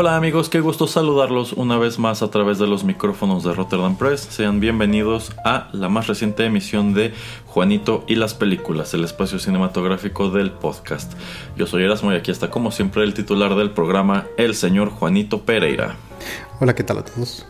Hola amigos, qué gusto saludarlos una vez más a través de los micrófonos de Rotterdam Press. Sean bienvenidos a la más reciente emisión de Juanito y las películas, el espacio cinematográfico del podcast. Yo soy Erasmo y aquí está como siempre el titular del programa, el señor Juanito Pereira. Hola, ¿qué tal a todos?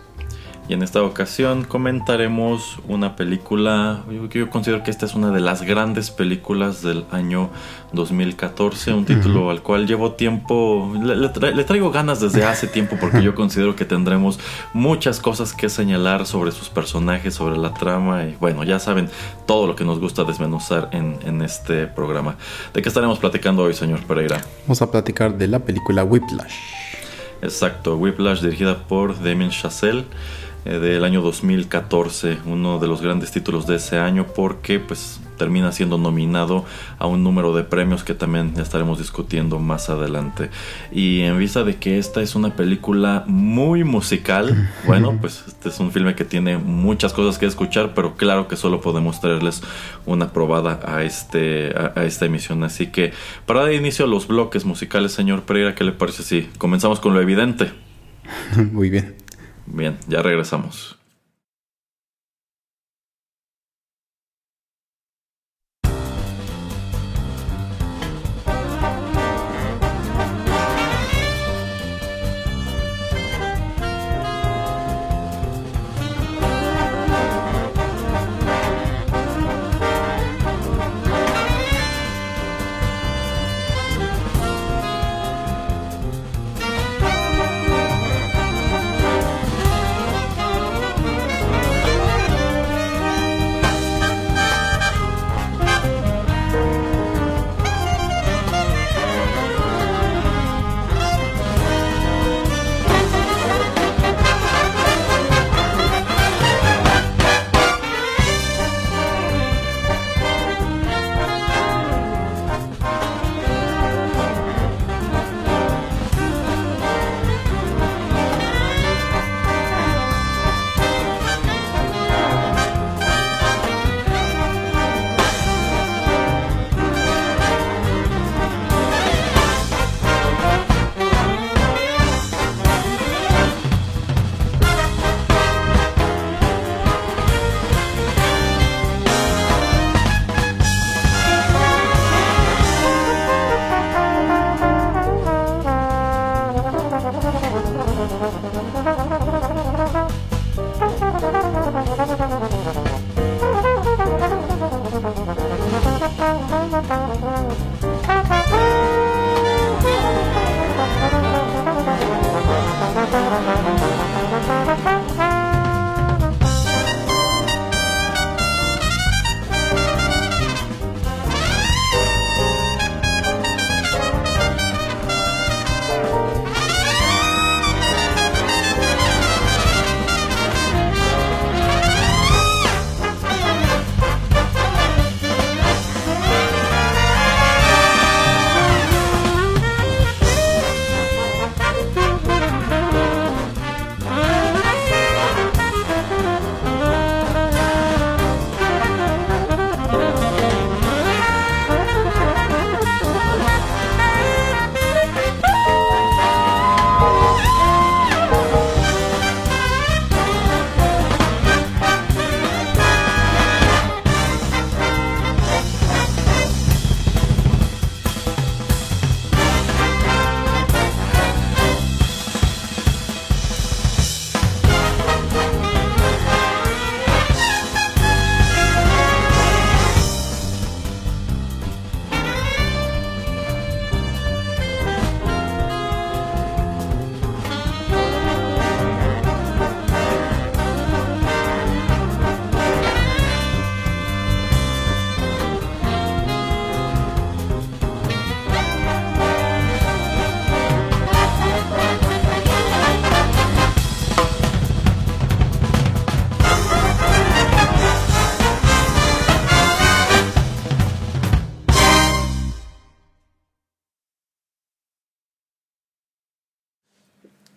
Y en esta ocasión comentaremos una película, yo, considero que esta es una de las grandes películas del año 2014, un título al cual llevo tiempo, le, traigo ganas desde hace tiempo porque yo considero que tendremos muchas cosas que señalar sobre sus personajes, sobre la trama y bueno, ya saben todo lo que nos gusta desmenuzar en, en este programa. ¿De qué estaremos platicando hoy, señor Pereira? Vamos a platicar de la película Whiplash. Exacto, Whiplash dirigida por Damien Chazelle. Eh, del año 2014, uno de los grandes títulos de ese año porque pues termina siendo nominado a un número de premios que también estaremos discutiendo más adelante. Y en vista de que esta es una película muy musical, bueno, pues este es un filme que tiene muchas cosas que escuchar, pero claro que solo podemos traerles una probada a, este, a, esta emisión. Así que para dar inicio a los bloques musicales, señor Pereira, ¿qué le parece si comenzamos con lo evidente? Muy bien. Bien, ya regresamos.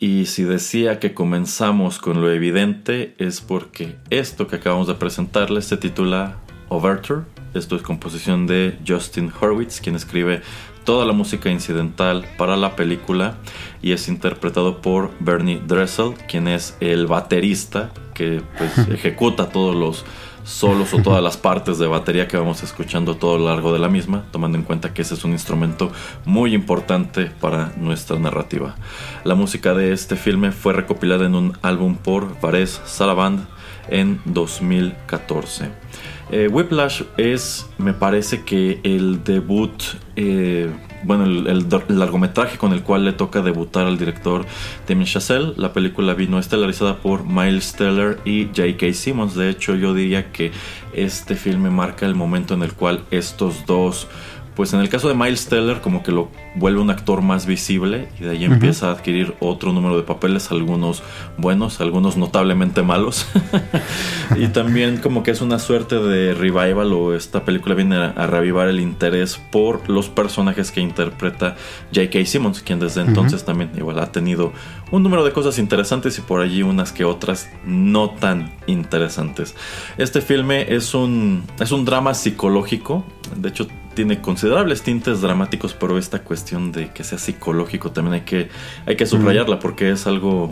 Y si decía que comenzamos con lo evidente es porque esto que acabamos de presentarles se titula Overture. Esto es composición de Justin Hurwitz, quien escribe toda la música incidental para la película y es interpretado por Bernie Dressel, quien es el baterista que pues, ejecuta todos los solos o todas las partes de batería que vamos escuchando todo lo largo de la misma, tomando en cuenta que ese es un instrumento muy importante para nuestra narrativa. La música de este filme fue recopilada en un álbum por Vares Saraband en 2014. Eh, Whiplash es, me parece que el debut, eh, bueno, el, largometraje con el cual le toca debutar al director Damien Chazelle. La película vino estelarizada por Miles Teller y J.K. Simmons. De hecho, yo diría que este filme marca el momento en el cual estos dos pues en el caso de Miles Teller como que lo vuelve un actor más visible y de ahí empieza a adquirir otro número de papeles, algunos buenos, algunos notablemente malos. y también como que es una suerte de revival o esta película viene a, revivar el interés por los personajes que interpreta J.K. Simmons, quien desde entonces también igual ha tenido un número de cosas interesantes y por allí unas que otras no tan interesantes. Este filme es un, es un drama psicológico, de hecho tiene considerables tintes dramáticos, pero esta cuestión de que sea psicológico también hay que, hay que subrayarla porque es algo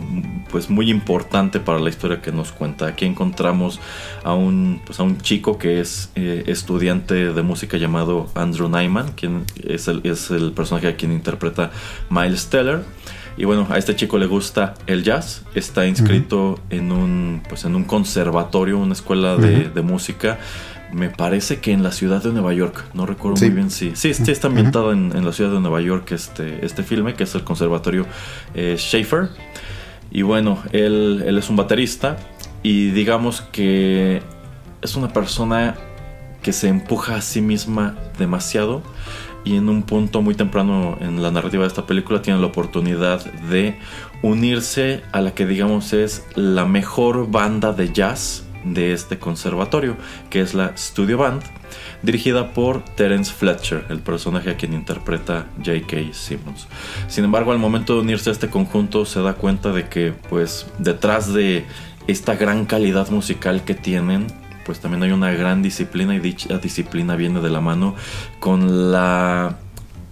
pues muy importante para la historia que nos cuenta. Aquí encontramos a un, pues, a un chico que es eh, estudiante de música llamado Andrew Nyman, quien es el, es el personaje a quien interpreta Miles Teller. Y bueno, a este chico le gusta el jazz, está inscrito en, un, pues en un conservatorio, una escuela de, de música me parece que en la ciudad de Nueva York, no recuerdo muy bien si. Sí, sí, está ambientado en, la ciudad de Nueva York este, este filme, que es el Conservatorio eh, Schaefer. Y bueno, él, él es un baterista y digamos que es una persona que se empuja a sí misma demasiado y en un punto muy temprano en la narrativa de esta película tiene la oportunidad de unirse a la que digamos es la mejor banda de jazz de este conservatorio, que es la Studio Band, dirigida por Terence Fletcher, el personaje a quien interpreta J.K. Simmons. Sin embargo, al momento de unirse a este conjunto se da cuenta de que, pues, detrás de esta gran calidad musical que tienen, pues también hay una gran disciplina y dicha disciplina viene de la mano con la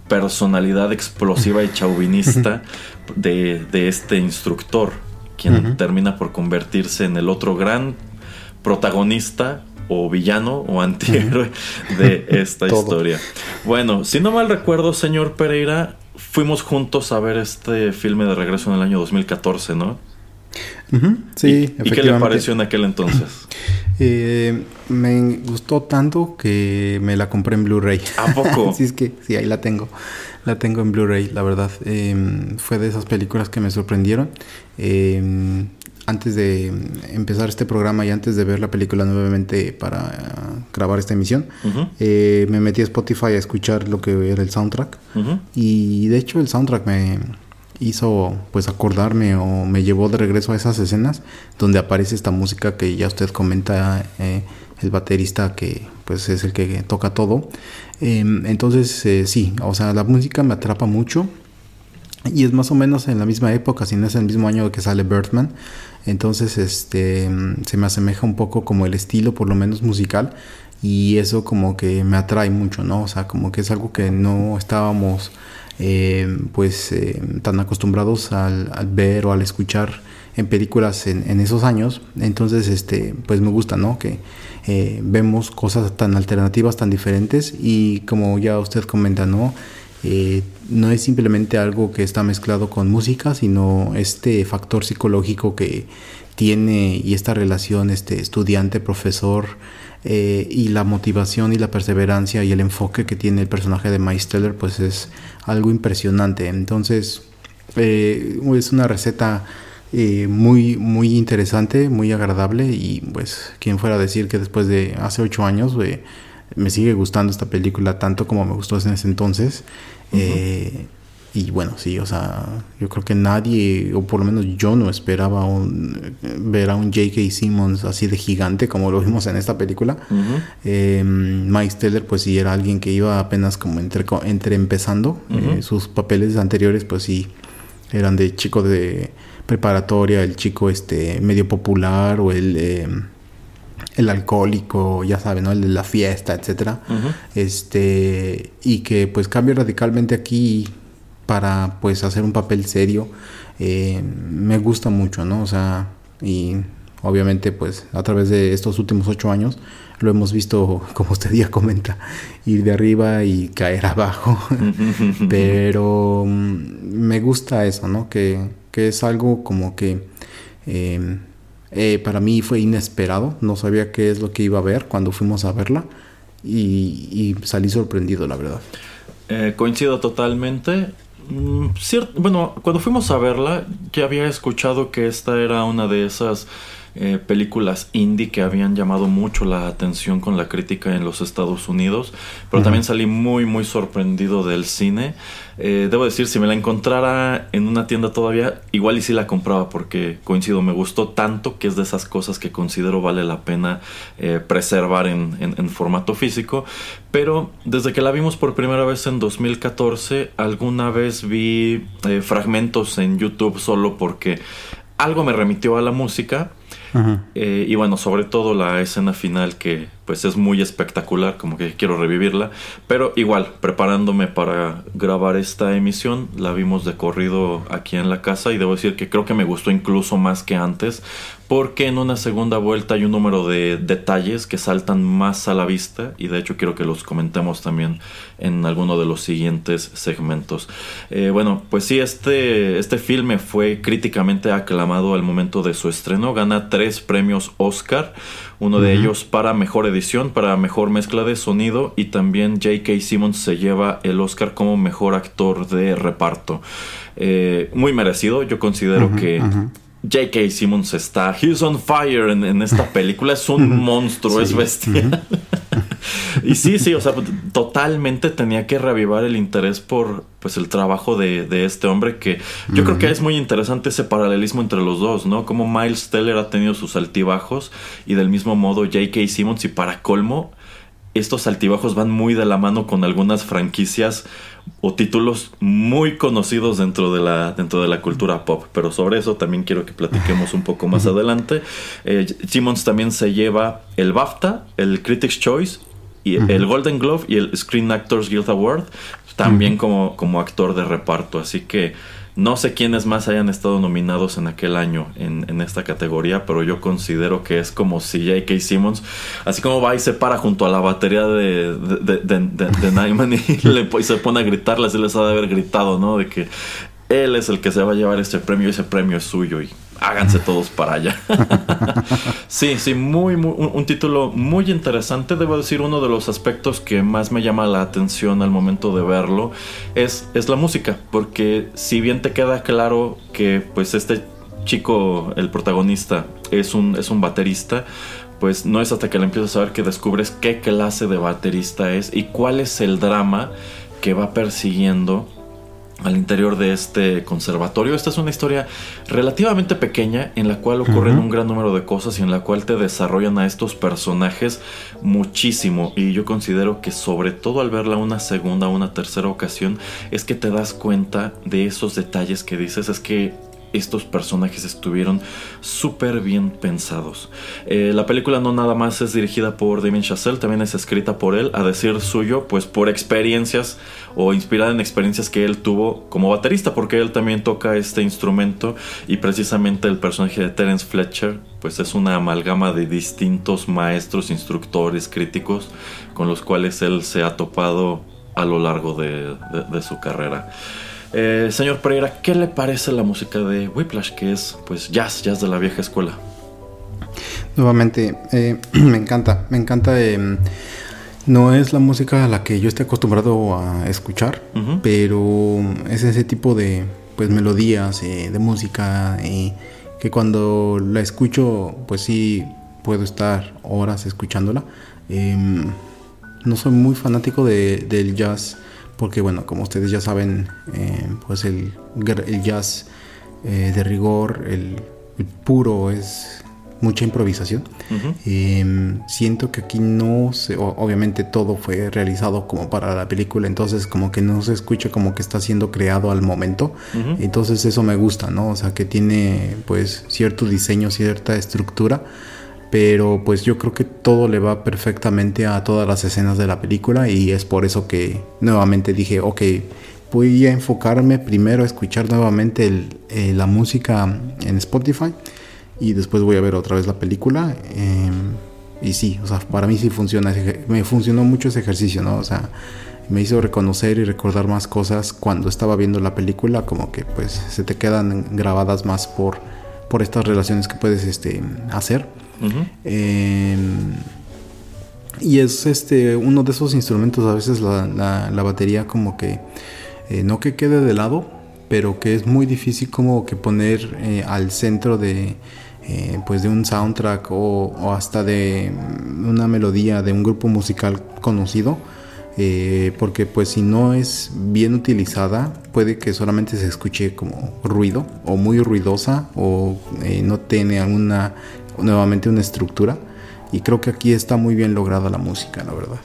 personalidad explosiva y chauvinista de, este instructor, quien termina por convertirse en el otro gran protagonista o villano o antihéroe de esta historia. Bueno, si no mal recuerdo, señor Pereira, fuimos juntos a ver este filme de regreso en el año 2014, ¿no? sí, ¿Y, ¿Y qué le pareció en aquel entonces? Eh, me gustó tanto que me la compré en Blu-ray. ¿A poco? sí, es que sí, ahí la tengo. La tengo en Blu-ray, la verdad. Em, fue de esas películas que me sorprendieron. Eh, antes de empezar este programa y antes de ver la película nuevamente para grabar esta emisión, eh, me metí a Spotify a escuchar lo que era el soundtrack. Y de hecho el soundtrack me hizo pues acordarme o me llevó de regreso a esas escenas donde aparece esta música que ya usted comenta, eh, el baterista que pues es el que toca todo. Em, entonces eh, sí, o sea, la música me atrapa mucho. Y es más o menos en la misma época, si no es el mismo año que sale Birdman. Entonces, este, se me asemeja un poco como el estilo, por lo menos musical, y eso como que me atrae mucho, ¿no? O sea, como que es algo que no estábamos, eh, pues, eh, tan acostumbrados al, ver o al escuchar en películas en, esos años. Entonces, este, pues me gusta, ¿no? Que eh, vemos cosas tan alternativas, tan diferentes, y como ya usted comenta, ¿no? Eh, no es simplemente algo que está mezclado con música, sino este factor psicológico que tiene y esta relación este estudiante-profesor eh, y la motivación y la perseverancia y el enfoque que tiene el personaje de Miles Teller pues es algo impresionante. Entonces eh, es una receta muy, muy interesante, muy agradable y pues quien fuera a decir que después de hace ocho años me sigue gustando esta película tanto como me gustó en ese entonces. Eh, y bueno, sí, o sea, yo creo que nadie, o por lo menos yo no esperaba un, ver a un J.K. Simmons así de gigante como lo vimos en esta película. Uh Mike Steller, pues sí, era alguien que iba apenas como entre, entre empezando. Eh, sus papeles anteriores, pues sí, eran de chico de preparatoria, el chico este medio popular o el em, el alcohólico, ya saben, ¿no? El de la fiesta, etcétera. Este, y que pues cambia radicalmente aquí para pues hacer un papel serio. Eh, me gusta mucho, ¿no? O sea, y obviamente pues a través de estos últimos ocho años lo hemos visto, como usted ya comenta, ir de arriba y caer abajo. Pero mm, me gusta eso, ¿no? Que, que es algo como que... Eh, eh, para mí fue inesperado, no sabía qué es lo que iba a ver cuando fuimos a verla y, salí sorprendido, la verdad. Eh, coincido totalmente. Mm, bueno, cuando fuimos a verla ya había escuchado que esta era una de esas eh, películas indie que habían llamado mucho la atención con la crítica en los Estados Unidos, pero también salí muy muy sorprendido del cine. Eh, debo decir, si me la encontrara en una tienda todavía, igual y sí la compraba porque coincido, me gustó tanto que es de esas cosas que considero vale la pena eh, preservar en, en, formato físico. Pero desde que la vimos por primera vez en 2014, alguna vez vi fragmentos en YouTube solo porque algo me remitió a la música eh, y bueno, sobre todo la escena final que pues es muy espectacular, como que quiero revivirla. Pero igual, preparándome para grabar esta emisión, la vimos de corrido aquí en la casa y debo decir que creo que me gustó incluso más que antes, porque en una segunda vuelta hay un número de detalles que saltan más a la vista y de hecho quiero que los comentemos también en alguno de los siguientes segmentos. Eh, bueno, pues sí, este, este filme fue críticamente aclamado al momento de su estreno, gana tres premios Oscar uno de ellos para mejor edición, para mejor mezcla de sonido y también J.K. Simmons se lleva el Oscar como mejor actor de reparto. Eh, muy merecido, yo considero que... J.K. Simmons está. He's on fire en, esta película. Es un monstruo, es bestial. Y sí, sí, o sea, totalmente tenía que reavivar el interés por pues el trabajo de, este hombre que yo creo que es muy interesante ese paralelismo entre los dos, ¿no? Como Miles Teller ha tenido sus altibajos y del mismo modo J.K. Simmons y para colmo estos altibajos van muy de la mano con algunas franquicias o títulos muy conocidos dentro de la dentro de la cultura pop pero sobre eso también quiero que platiquemos un poco más adelante eh, Simmons también se lleva el BAFTA el Critics Choice y el Golden Glove y el Screen Actors Guild Award también como, como actor de reparto así que no sé quiénes más hayan estado nominados en aquel año en, esta categoría, pero yo considero que es como si J.K. Simmons, así como va y se para junto a la batería de, de, de, Nyman y, le, se pone a gritarle, así les ha de haber gritado, ¿no? De que él es el que se va a llevar este premio y ese premio es suyo y háganse todos para allá. sí, sí, muy, muy un, título muy interesante. Debo decir, uno de los aspectos que más me llama la atención al momento de verlo es, es la música. Porque si bien te queda claro que pues este chico, el protagonista, es un, es un baterista, pues no es hasta que le empiezas a ver que descubres qué clase de baterista es y cuál es el drama que va persiguiendo al interior de este conservatorio. Esta es una historia relativamente pequeña en la cual ocurren un gran número de cosas y en la cual te desarrollan a estos personajes muchísimo. Y yo considero que sobre todo al verla una segunda o una tercera ocasión es que te das cuenta de esos detalles que dices. Es que estos personajes estuvieron súper bien pensados. Eh, la película no nada más es dirigida por Damien Chazelle, también es escrita por él, a decir suyo, pues por experiencias o inspirada en experiencias que él tuvo como baterista, porque él también toca este instrumento y precisamente el personaje de Terence Fletcher, pues es una amalgama de distintos maestros, instructores, críticos con los cuales él se ha topado a lo largo de su carrera. Eh, señor Pereira, ¿qué le parece la música de Whiplash, que es pues jazz, jazz de la vieja escuela? Nuevamente, eh, me encanta, me encanta. Em, no es la música a la que yo estoy acostumbrado a escuchar, pero es ese tipo de pues melodías eh, de música que cuando la escucho, pues sí puedo estar horas escuchándola. Em, no soy muy fanático del jazz porque bueno, como ustedes ya saben, eh, pues el, jazz eh, de rigor, el, puro es mucha improvisación. Em, siento que aquí no se, obviamente todo fue realizado como para la película, entonces como que no se escucha como que está siendo creado al momento. Entonces eso me gusta, ¿no? O sea, que tiene pues cierto diseño, cierta estructura pero pues yo creo que todo le va perfectamente a todas las escenas de la película y es por eso que nuevamente dije, ok, voy a enfocarme primero a escuchar nuevamente eh, la música en Spotify y después voy a ver otra vez la película. Em, y sí, o sea, para mí sí funciona, me funcionó mucho ese ejercicio, ¿no? O sea, me hizo reconocer y recordar más cosas cuando estaba viendo la película, como que pues se te quedan grabadas más por, por estas relaciones que puedes este, hacer. Em, y es este uno de esos instrumentos, a veces la, la batería como que eh, no que quede de lado, pero que es muy difícil como que poner eh, al centro de, eh, pues de un soundtrack o, hasta de una melodía de un grupo musical conocido. porque pues si no es bien utilizada puede que solamente se escuche como ruido o muy ruidosa o no tiene alguna nuevamente una estructura y creo que aquí está muy bien lograda la música la verdad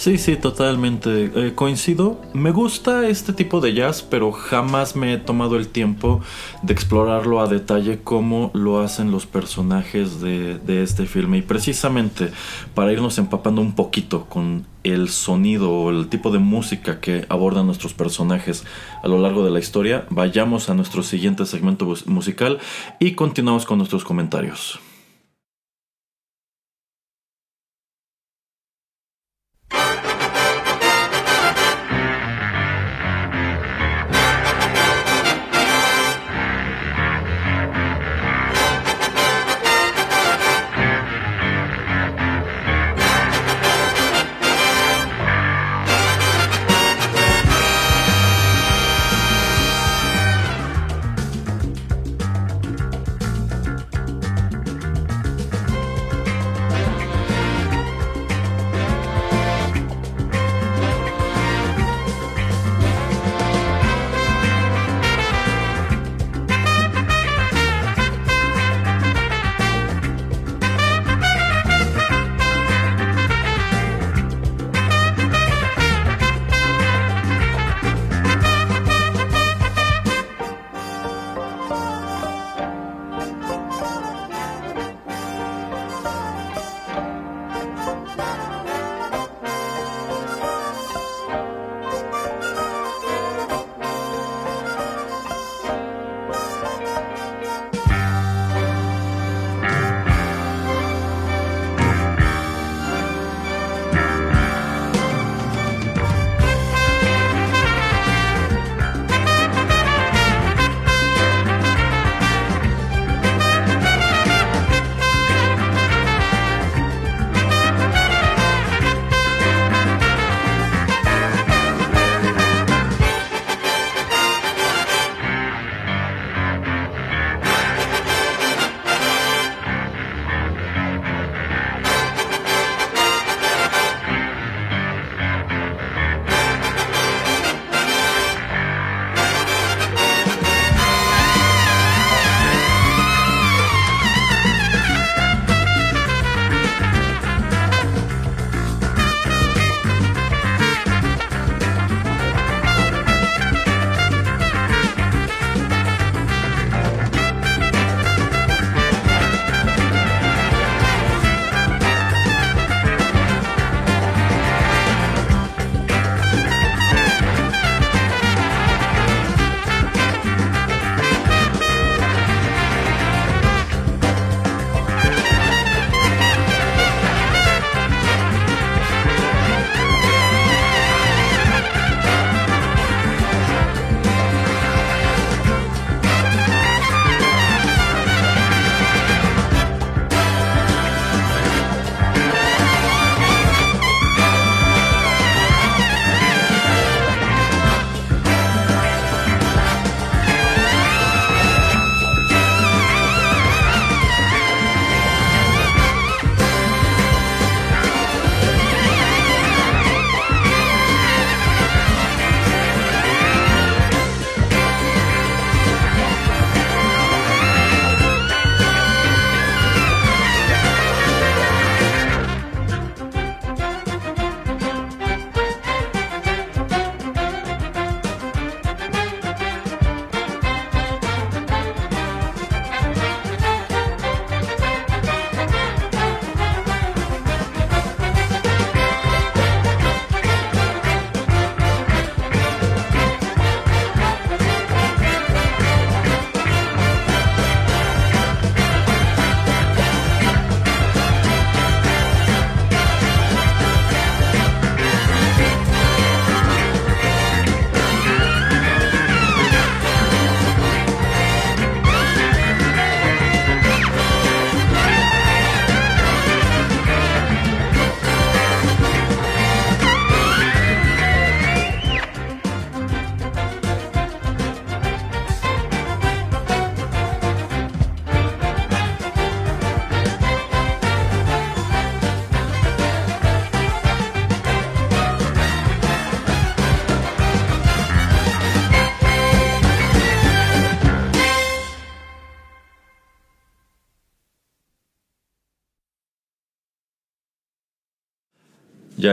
Sí, sí, totalmente. Eh, coincido. Me gusta este tipo de jazz, pero jamás me he tomado el tiempo de explorarlo a detalle como lo hacen los personajes de, de este filme. Y precisamente para irnos empapando un poquito con el sonido o el tipo de música que abordan nuestros personajes a lo largo de la historia, vayamos a nuestro siguiente segmento musical y continuamos con nuestros comentarios.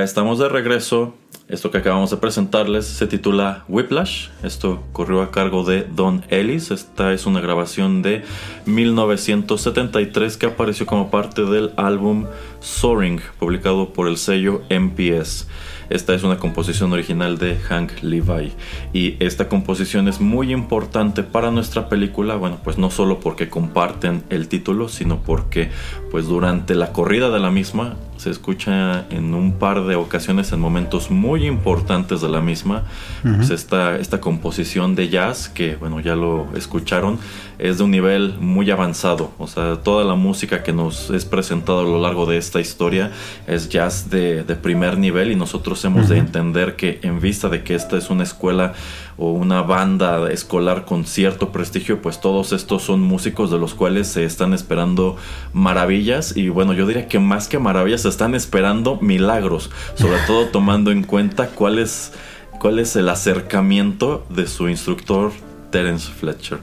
Estamos de regreso. Esto que acabamos de presentarles se titula Whiplash. Esto corrió a cargo de Don Ellis. Esta es una grabación de 1973 que apareció como parte del álbum Soaring, publicado por el sello MPS. Esta es una composición original de Hank Levi. Y esta composición es muy importante para nuestra película, bueno, pues no solo porque comparten el título, sino porque pues durante la corrida de la misma se escucha en un par de ocasiones en momentos muy importantes de la misma. Pues esta, esta composición de jazz que bueno ya lo escucharon es de un nivel muy avanzado. O sea toda la música que nos es presentada a lo largo de esta historia es jazz de, de primer nivel y nosotros hemos de entender que en vista de que esta es una escuela o una banda escolar con cierto prestigio, pues todos estos son músicos de los cuales se están esperando maravillas. Y bueno, yo diría que más que maravillas están esperando milagros, sobre todo tomando en cuenta cuál es, cuál es el acercamiento de su instructor Terence Fletcher.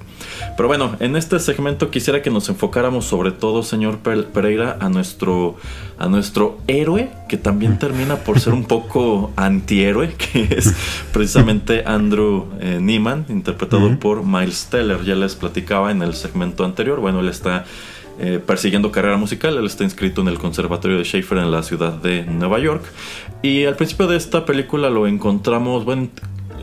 Pero bueno, en este segmento quisiera que nos enfocáramos sobre todo, señor Pereira, a nuestro, a nuestro héroe, que también termina por ser un poco antihéroe, que es precisamente Andrew eh, Neiman, interpretado por Miles Teller. Ya les platicaba en el segmento anterior, bueno, él está eh, persiguiendo carrera musical. Él está inscrito en el Conservatorio de Schaefer en la ciudad de Nueva York. Y al principio de esta película lo encontramos, bueno,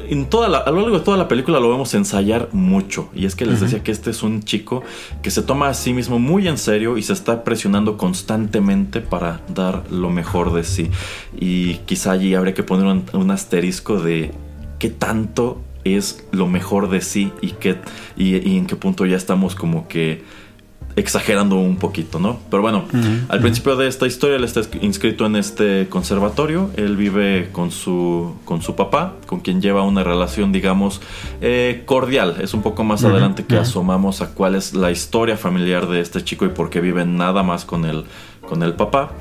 en toda a lo largo de toda la película lo vemos ensayar mucho. Y es que les decía que este es un chico que se toma a sí mismo muy en serio y se está presionando constantemente para dar lo mejor de sí. Y quizá allí habría que poner un, asterisco de qué tanto es lo mejor de sí y, qué, y en qué punto ya estamos como que exagerando un poquito, ¿no? Pero bueno, al principio de esta historia él está inscrito en este conservatorio, él vive con su, con su papá, con quien lleva una relación, digamos, eh, cordial. Es un poco más adelante que asomamos a cuál es la historia familiar de este chico y por qué vive nada más con el, con el papá.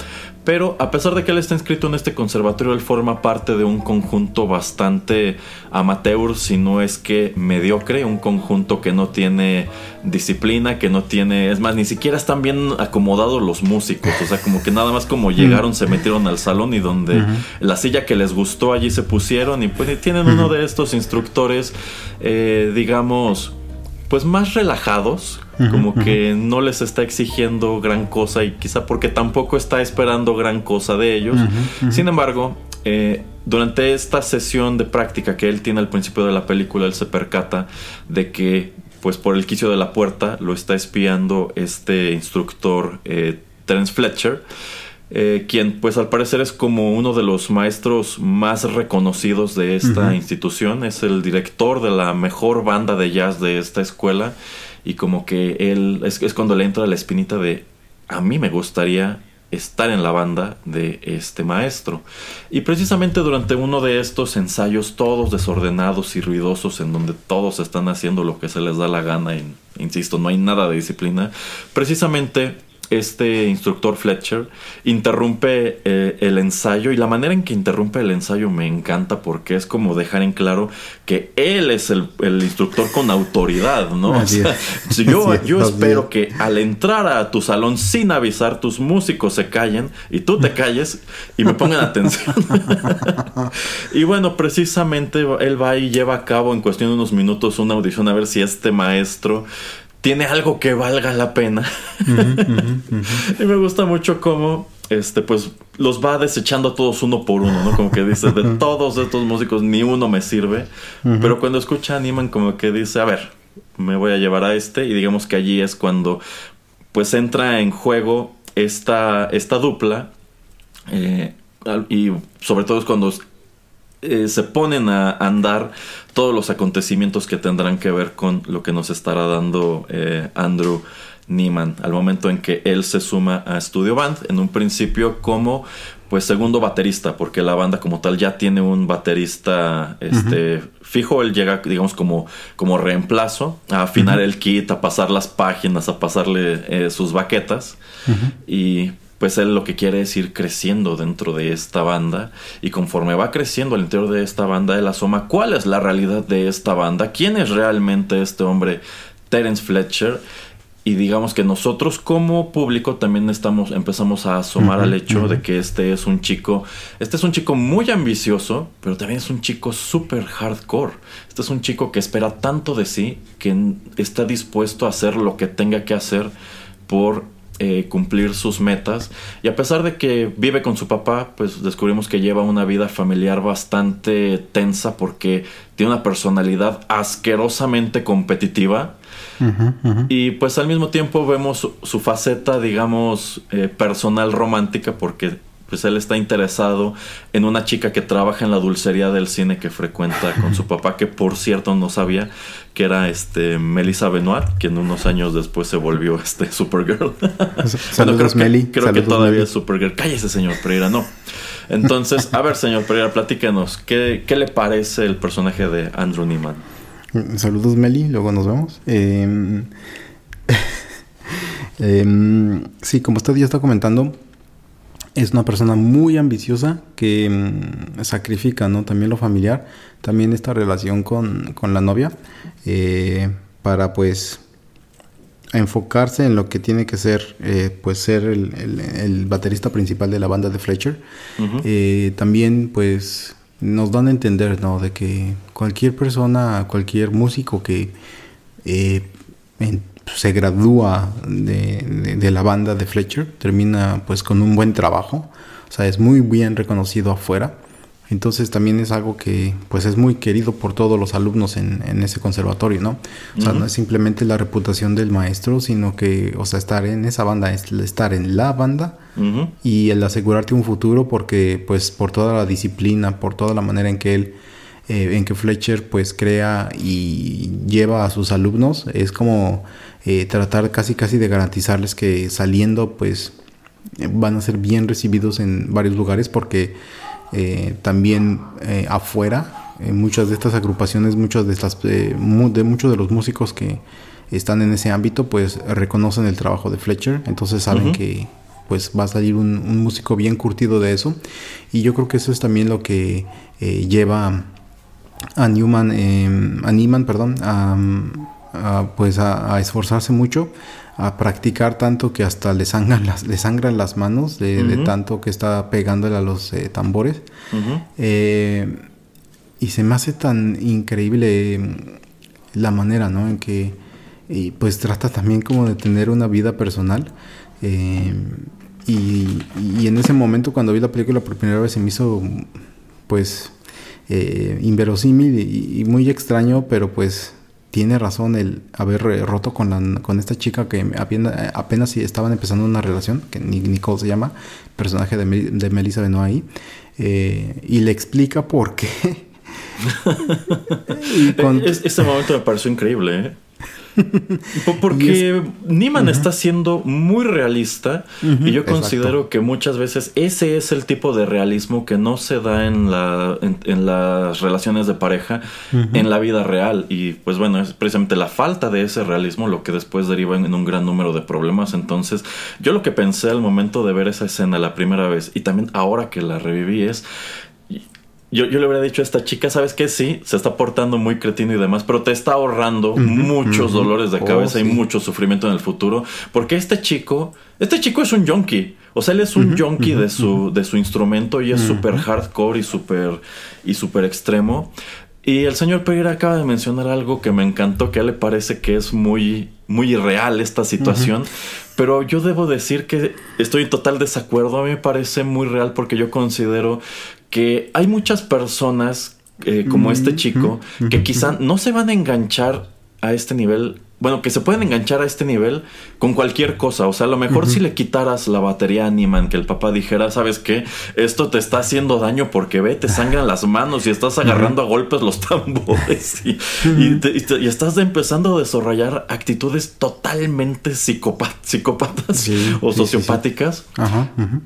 Pero a pesar de que él está inscrito en este conservatorio, él forma parte de un conjunto bastante amateur, si no es que mediocre, un conjunto que no tiene disciplina, que no tiene, es más, ni siquiera están bien acomodados los músicos, o sea, como que nada más como llegaron, se metieron al salón y donde la silla que les gustó allí se pusieron y pues tienen uno de estos instructores, eh, digamos, pues más relajados, como que no les está exigiendo gran cosa y quizá porque tampoco está esperando gran cosa de ellos. Sin embargo, eh, durante esta sesión de práctica que él tiene al principio de la película, él se percata de que, pues por el quicio de la puerta, lo está espiando este instructor eh, Terence Fletcher. Eh, quien pues al parecer es como uno de los maestros más reconocidos de esta institución, es el director de la mejor banda de jazz de esta escuela. Y como que él es, es cuando le entra la espinita de a mí me gustaría estar en la banda de este maestro. Y precisamente durante uno de estos ensayos todos desordenados y ruidosos en donde todos están haciendo lo que se les da la gana, y, insisto, no hay nada de disciplina, precisamente este instructor Fletcher interrumpe eh, el ensayo y la manera en que interrumpe el ensayo me encanta porque es como dejar en claro que él es el, instructor con autoridad, ¿no? yo, yo espero que al entrar a tu salón sin avisar tus músicos se callen y tú te calles y me pongan atención. y bueno, precisamente él va y lleva a cabo en cuestión de unos minutos una audición a ver si este maestro tiene algo que valga la pena. y me gusta mucho cómo este, pues los va desechando a todos uno por uno, ¿no? Como que dice, de todos estos músicos ni uno me sirve. Pero cuando escucha Animan, como que dice, a ver, me voy a llevar a este. Y digamos que allí es cuando pues entra en juego esta, esta dupla. Eh, y sobre todo es cuando eh, se ponen a andar todos los acontecimientos que tendrán que ver con lo que nos estará dando eh, Andrew Neiman al momento en que él se suma a Studio Band. En un principio como pues segundo baterista porque la banda como tal ya tiene un baterista este fijo. Él llega digamos como como reemplazo. A afinar el kit a pasar las páginas a pasarle eh, sus baquetas. Y pues él lo que quiere es ir creciendo dentro de esta banda y conforme va creciendo al interior de esta banda él asoma cuál es la realidad de esta banda, quién es realmente este hombre Terence Fletcher. Y digamos que nosotros como público también estamos empezamos a asomar al hecho de que este es un chico este es un chico muy ambicioso pero también es un chico súper hardcore. Este es un chico que espera tanto de sí que está dispuesto a hacer lo que tenga que hacer por eh, cumplir sus metas. Y a pesar de que vive con su papá pues descubrimos que lleva una vida familiar bastante tensa porque tiene una personalidad asquerosamente competitiva. Y pues al mismo tiempo vemos su, faceta, digamos, eh, personal romántica porque pues él está interesado en una chica que trabaja en la dulcería del cine que frecuenta con su papá, que por cierto no sabía que era este Melissa Benoit, que en unos años después se volvió este Supergirl. Saludos, creo que, creo que todavía es Supergirl. Cállese, señor Pereira, no. Entonces, a ver, señor Pereira, platíquenos, ¿qué, ¿qué le parece el personaje de Andrew Neiman? Saludos Meli, luego nos vemos. Em, em, sí, como usted ya está comentando, es una persona muy ambiciosa que em, sacrifica ¿no? también lo familiar, también esta relación con, la novia, eh, para pues enfocarse en lo que tiene que ser, eh, pues ser el, baterista principal de la banda de Fletcher. Eh, también pues nos dan a entender, ¿no? De que cualquier persona, cualquier músico que se gradúa de, la banda de Fletcher termina pues con un buen trabajo. O sea, es muy bien reconocido afuera. Entonces también es algo que pues es muy querido por todos los alumnos en, ese conservatorio, ¿no? O sea, no es simplemente la reputación del maestro, sino que, o sea, estar en esa banda es estar en la banda y el asegurarte un futuro porque pues por toda la disciplina, por toda la manera en que él, eh, en que Fletcher pues crea y lleva a sus alumnos, es como eh, tratar casi casi de garantizarles que saliendo pues van a ser bien recibidos en varios lugares porque eh, también eh, afuera, en muchas de estas agrupaciones, muchas de, estas, de muchos de los músicos que están en ese ámbito, pues reconocen el trabajo de Fletcher, entonces saben que pues va a salir un, músico bien curtido de eso. Y yo creo que eso es también lo que eh, lleva a Newman, a Neiman, perdón, a, pues a, esforzarse mucho a practicar tanto que hasta le sangran las, le sangran las manos de, tanto que está pegándole a los eh, tambores. Eh, y se me hace tan increíble mm, la manera, ¿no? En que y pues trata también como de tener una vida personal. Eh, y, y, en ese momento cuando vi la película por primera vez se me hizo pues inverosímil y, muy extraño, pero pues tiene razón el haber eh, roto con, la, con esta chica que apenas, apenas estaban empezando una relación, que Nicole se llama, personaje de, de Melissa Benoit ahí, eh, y le explica por qué. Ese momento me pareció increíble. ¿eh? Porque Niman está siendo muy realista y yo considero que muchas veces ese es el tipo de realismo que no se da en, la, en, las relaciones de pareja en la vida real. Y pues bueno, es precisamente la falta de ese realismo lo que después deriva en, un gran número de problemas. Entonces yo lo que pensé al momento de ver esa escena la primera vez y también ahora que la reviví es yo, yo, le hubiera dicho a esta chica, ¿sabes qué? Sí, se está portando muy cretino y demás, pero te está ahorrando muchos dolores de oh, cabeza y mucho sufrimiento en el futuro. Porque este chico, este chico es un junkie. O sea, él es un junkie de, su, de su instrumento y es súper hardcore y súper y super extremo. Y el señor Pereira acaba de mencionar algo que me encantó, que a él le parece que es muy, muy irreal esta situación. Pero yo debo decir que estoy en total desacuerdo. A mí me parece muy real porque yo considero que hay muchas personas eh, como este chico que quizá no se van a enganchar a este nivel bueno, que se pueden enganchar a este nivel con cualquier cosa. O sea, a lo mejor si le quitaras la batería a Niman, que el papá dijera, ¿sabes qué? Esto te está haciendo daño porque ve, te sangran las manos y estás agarrando a golpes los tambores y, y, estás empezando a desarrollar actitudes totalmente psicópatas o sociopáticas.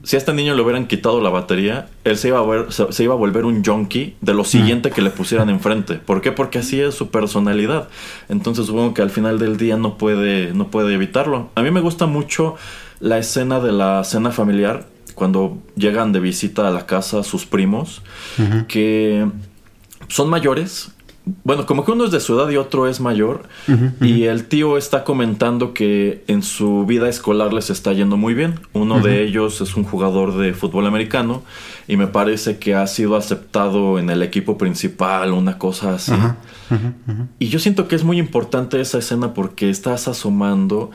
si a este niño le hubieran quitado la batería, él se iba a, ver, se, iba a volver un junkie de lo siguiente que le pusieran enfrente. ¿Por qué? Porque así es su personalidad. Entonces supongo que al final de el día no puede, no puede evitarlo. A mí me gusta mucho la escena de la cena familiar, cuando llegan de visita a la casa sus primos, que son mayores bueno, como que uno es de su edad y otro es mayor. Y el tío está comentando que en su vida escolar les está yendo muy bien. Uno de ellos es un jugador de fútbol americano y me parece que ha sido aceptado en el equipo principal, una cosa así. Y yo siento que es muy importante esa escena porque estás asomando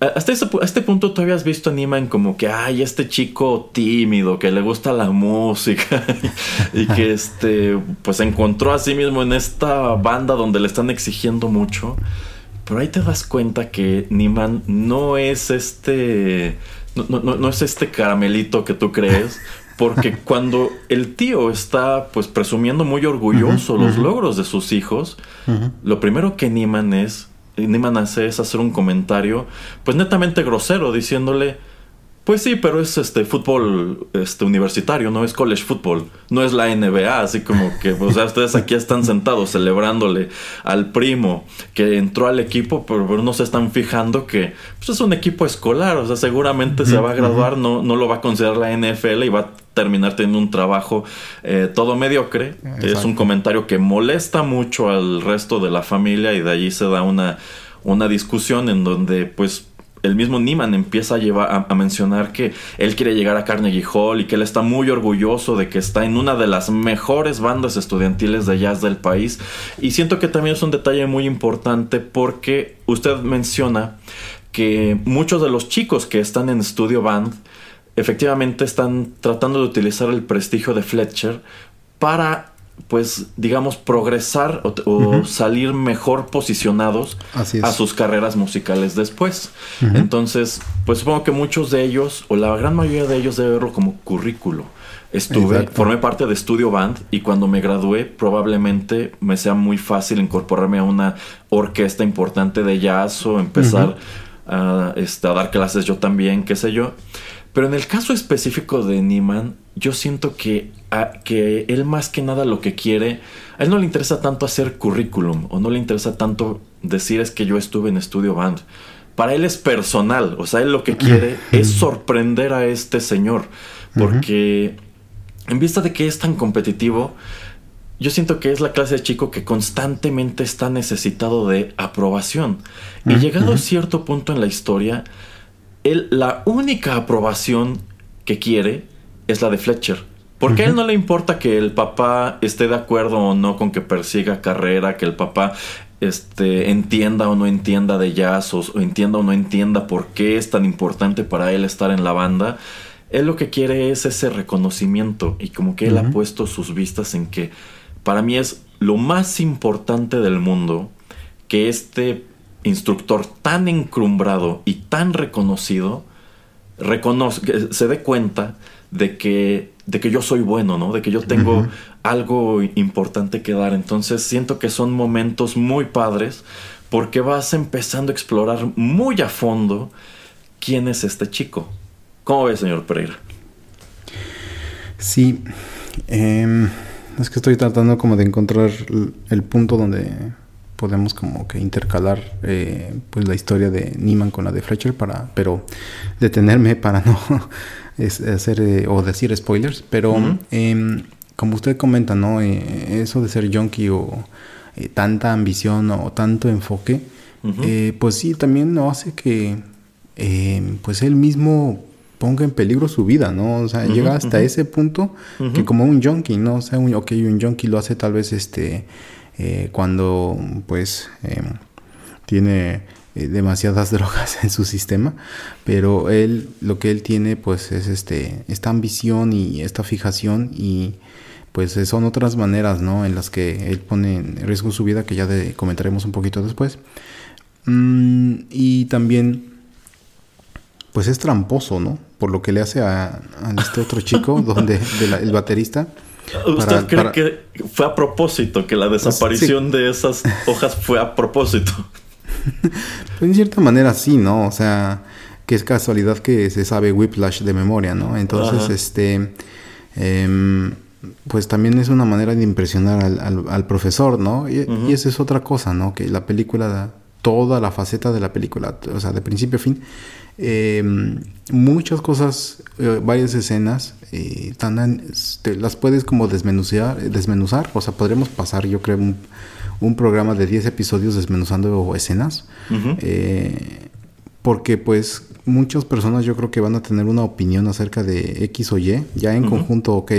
hasta este punto todavía has visto a Niman como que, ay, este chico tímido, que le gusta la música y que este, pues se encontró a sí mismo en esta banda donde le están exigiendo mucho. Pero ahí te das cuenta que Niman no es este, no, no, es este caramelito que tú crees. Porque cuando el tío está pues presumiendo muy orgulloso los logros de sus hijos, lo primero que Niman es Niman hace es hacer un comentario, pues netamente grosero, diciéndole, pues sí, pero es este fútbol este universitario, no es college football, no es la NBA, así como que, o sea, ustedes aquí están sentados celebrándole al primo que entró al equipo, pero, no se están fijando que pues, es un equipo escolar, o sea, seguramente se va a graduar, no, no lo va a considerar la NFL y va a terminar teniendo un trabajo eh, todo mediocre. Es un comentario que molesta mucho al resto de la familia y de allí se da una, una discusión en donde pues el mismo Niman empieza a, llevar, a, mencionar que él quiere llegar a Carnegie Hall y que él está muy orgulloso de que está en una de las mejores bandas estudiantiles de jazz del país. Y siento que también es un detalle muy importante porque usted menciona que muchos de los chicos que están en Studio Band efectivamente están tratando de utilizar el prestigio de Fletcher para pues digamos progresar o, salir mejor posicionados a sus carreras musicales después. Entonces, pues supongo que muchos de ellos o la gran mayoría de ellos debe verlo como currículo. Estuve, formé parte de Studio Band y cuando me gradué probablemente me sea muy fácil incorporarme a una orquesta importante de jazz o empezar a, este, a dar clases yo también, qué sé yo. Pero en el caso específico de Niman, yo siento que, que él más que nada lo que quiere, a él no le interesa tanto hacer currículum o no le interesa tanto decir es que yo estuve en estudio band. Para él es personal, o sea, él lo que quiere es sorprender a este señor, porque en vista de que es tan competitivo, yo siento que es la clase de chico que constantemente está necesitado de aprobación. Y llegado a cierto punto en la historia, él la única aprobación que quiere es la de Fletcher. Porque a él no le importa que el papá esté de acuerdo o no con que persiga carrera, que el papá este, entienda o no entienda de jazz o, entienda o no entienda por qué es tan importante para él estar en la banda. Él lo que quiere es ese reconocimiento y como que él ha puesto sus vistas en que para mí es lo más importante del mundo que este instructor tan encrumbrado y tan reconocido reconoce, se dé cuenta de que, de que yo soy bueno, ¿no? De que yo tengo algo importante que dar. Entonces siento que son momentos muy padres porque vas empezando a explorar muy a fondo quién es este chico. ¿Cómo ve, señor Pereira? Sí, em, es que estoy tratando como de encontrar el punto donde podemos como que intercalar eh, pues la historia de Niman con la de Fletcher para pero detenerme para no hacer eh, o decir spoilers pero em, como usted comenta no eh, eso de ser junkie o tanta ambición o tanto enfoque pues sí también no hace que em, pues él mismo ponga en peligro su vida, ¿no? O sea, llega hasta ese punto que como un junkie, ¿no? O sea, un, ok, un junkie lo hace tal vez este eh, cuando pues em, tiene eh, demasiadas drogas en su sistema, pero él lo que él tiene pues es este esta ambición y esta fijación y pues son otras maneras, ¿no? En las que él pone en riesgo su vida que ya comentaremos un poquito después. Mm, y también pues es tramposo, ¿no? Por lo que le hace a, este otro chico, donde el baterista. ¿Usted cree que fue a propósito, que la desaparición de esas hojas fue a propósito? pues en cierta manera sí, ¿no? O sea, que es casualidad que se sabe Whiplash de memoria, ¿no? Entonces, este... Em, pues también es una manera de impresionar al, profesor, ¿no? Y, esa es otra cosa, ¿no? Que la película toda la faceta de la película, o sea, de principio a fin. Eh, muchas cosas, eh, varias escenas, eh, las puedes como desmenuzar, desmenuzar, o sea, podremos pasar, yo creo, un, programa de 10 episodios desmenuzando escenas, porque pues muchas personas yo creo que van a tener una opinión acerca de X o Y, ya en conjunto, ok,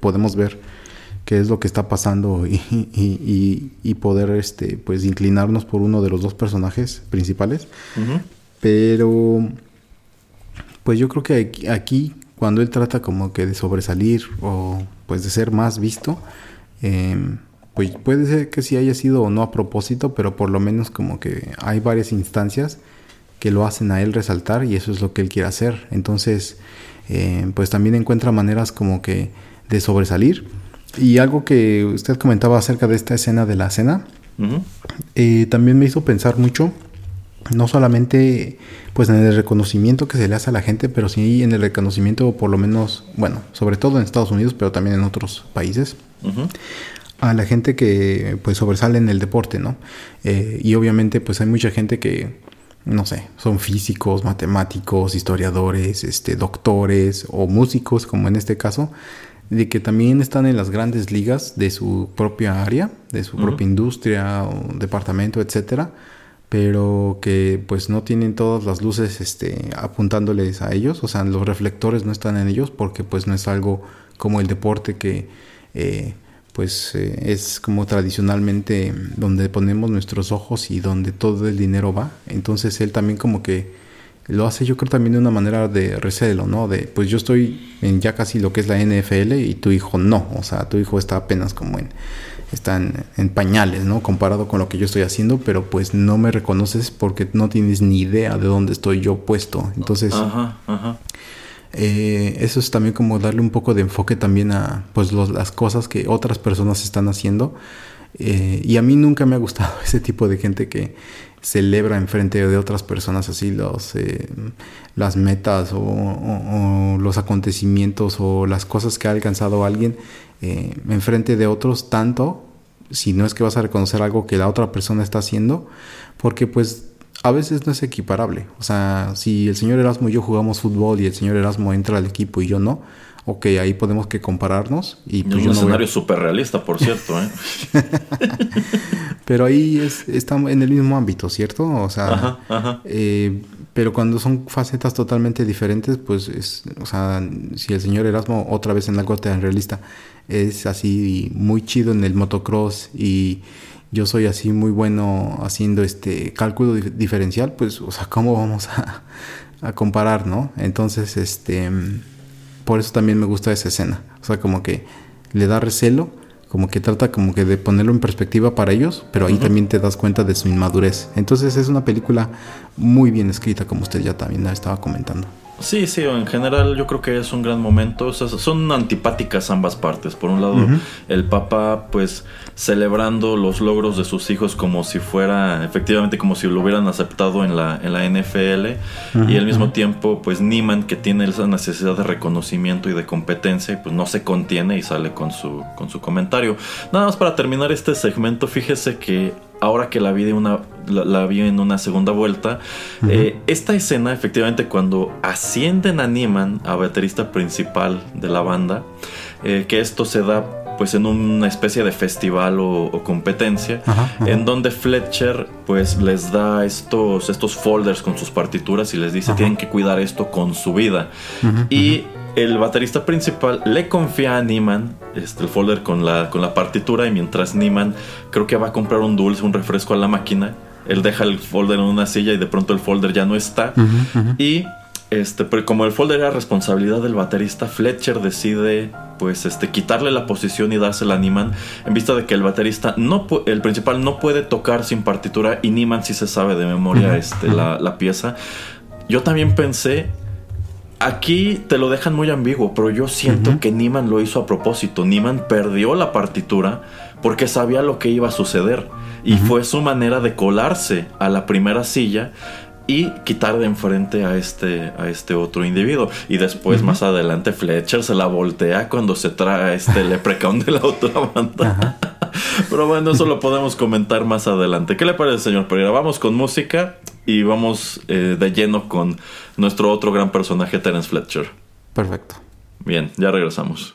podemos ver qué es lo que está pasando y, poder este pues inclinarnos por uno de los dos personajes principales pero pues yo creo que aquí, cuando él trata como que de sobresalir o pues de ser más visto em, pues puede ser que sí haya sido o no a propósito pero por lo menos como que hay varias instancias que lo hacen a él resaltar y eso es lo que él quiere hacer. Entonces em, pues también encuentra maneras como que de sobresalir. Y algo que usted comentaba acerca de esta escena de la cena, eh, también me hizo pensar mucho, no solamente pues en el reconocimiento que se le hace a la gente, pero sí en el reconocimiento por lo menos, bueno, sobre todo en Estados Unidos, pero también en otros países. a la gente que pues sobresale en el deporte, ¿no? Eh, y obviamente pues hay mucha gente que, no sé, son físicos, matemáticos, historiadores, este, doctores o músicos, como en este caso, de que también están en las grandes ligas de su propia área, de su propia industria o departamento, etcétera, pero que pues no tienen todas las luces este, apuntándoles a ellos, o sea, los reflectores no están en ellos porque pues no es algo como el deporte que eh, pues eh, es como tradicionalmente donde ponemos nuestros ojos y donde todo el dinero va, entonces él también como que lo hace yo creo también de una manera de recelo, ¿no? De, pues yo estoy en ya casi lo que es la NFL y tu hijo no, o sea, tu hijo está apenas como en, está en, pañales, ¿no? Comparado con lo que yo estoy haciendo, pero pues no me reconoces porque no tienes ni idea de dónde estoy yo puesto. Entonces, eh, eso es también como darle un poco de enfoque también a, pues, las cosas que otras personas están haciendo. Eh, y a mí nunca me ha gustado ese tipo de gente que celebra enfrente de otras personas así los, eh, las metas o, los acontecimientos o las cosas que ha alcanzado alguien eh, enfrente de otros tanto si no es que vas a reconocer algo que la otra persona está haciendo porque pues a veces no es equiparable. O sea si el señor Erasmo y yo jugamos fútbol y el señor Erasmo entra al equipo y yo no ok, ahí podemos que compararnos. Y pues, un escenario súper realista, por cierto. ¿eh? pero ahí es, estamos en el mismo ámbito, ¿cierto? O sea, eh, pero cuando son facetas totalmente diferentes, pues es, o sea, si el señor Erasmo otra vez en algo tan realista es así muy chido en el motocross y yo soy así muy bueno haciendo este cálculo diferencial, pues, o sea, ¿cómo vamos a, a comparar, no? Entonces, este por eso también me gusta esa escena. O sea, como que le da recelo, como que trata como que de ponerlo en perspectiva para ellos, pero ahí también te das cuenta de su inmadurez. Entonces es una película muy bien escrita, como usted ya también estaba comentando. Sí, sí, en general yo creo que es un gran momento. son antipáticas ambas partes. Por un lado, el papá, pues, celebrando los logros de sus hijos como si fuera, efectivamente, como si lo hubieran aceptado en la, en la NFL. y al mismo tiempo, pues, Niman, que tiene esa necesidad de reconocimiento y de competencia, y pues no se contiene y sale con su, con su comentario. Nada más para terminar este segmento, fíjese que ahora que la vi, una, la, vi en una segunda vuelta, eh, esta escena efectivamente cuando ascienden a Niman, a baterista principal de la banda, eh, que esto se da pues en una especie de festival o, competencia en donde Fletcher pues les da estos estos folders con sus partituras y les dice tienen que cuidar esto con su vida y el baterista principal le confía a Niman este, el folder con la, con la partitura y mientras Niman creo que va a comprar un dulce, un refresco a la máquina, él deja el folder en una silla y de pronto el folder ya no está. Y este, pero como el folder era responsabilidad del baterista, Fletcher decide pues este quitarle la posición y dársela a Niman en vista de que el baterista no el principal no puede tocar sin partitura y Niman sí se sabe de memoria este, la, la pieza. Yo también pensé Aquí te lo dejan muy ambiguo, pero yo siento que Niman lo hizo a propósito. Niman perdió la partitura porque sabía lo que iba a suceder. Y fue su manera de colarse a la primera silla y quitar de enfrente a este, a este otro individuo. Y después, más adelante, Fletcher se la voltea cuando se trae este leprechaun de la otra banda. Pero bueno, eso lo podemos comentar más adelante. ¿Qué le parece, señor Pereira? Vamos con música y vamos eh, de lleno con nuestro otro gran personaje, Terence Fletcher. Perfecto. Bien, ya regresamos.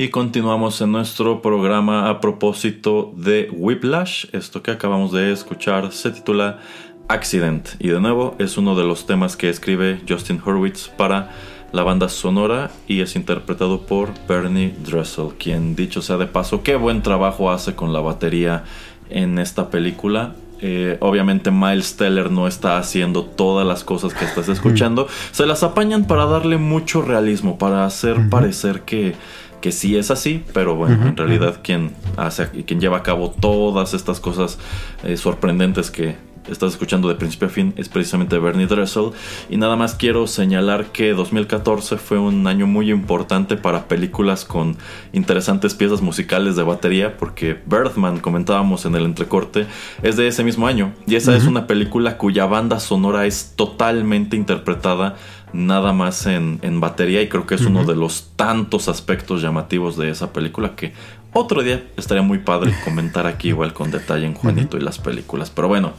Y continuamos en nuestro programa a propósito de Whiplash. Esto que acabamos de escuchar se titula Accident. Y de nuevo es uno de los temas que escribe Justin Hurwitz para la banda sonora y es interpretado por Bernie Dressel, quien dicho sea de paso, qué buen trabajo hace con la batería en esta película. Eh, obviamente Miles Teller no está haciendo todas las cosas que estás escuchando. Se las apañan para darle mucho realismo, para hacer parecer que que sí es así, pero bueno, en realidad quien hace quien lleva a cabo todas estas cosas eh, sorprendentes que estás escuchando de principio a fin es precisamente Bernie Dressel. Y nada más quiero señalar que 2014 fue un año muy importante para películas con interesantes piezas musicales de batería porque Birdman comentábamos en el entrecorte es de ese mismo año. Y esa es una película cuya banda sonora es totalmente interpretada nada más en, batería y creo que es uno de los tantos aspectos llamativos de esa película que otro día estaría muy padre comentar aquí igual con detalle en Juanito y las películas. Pero bueno,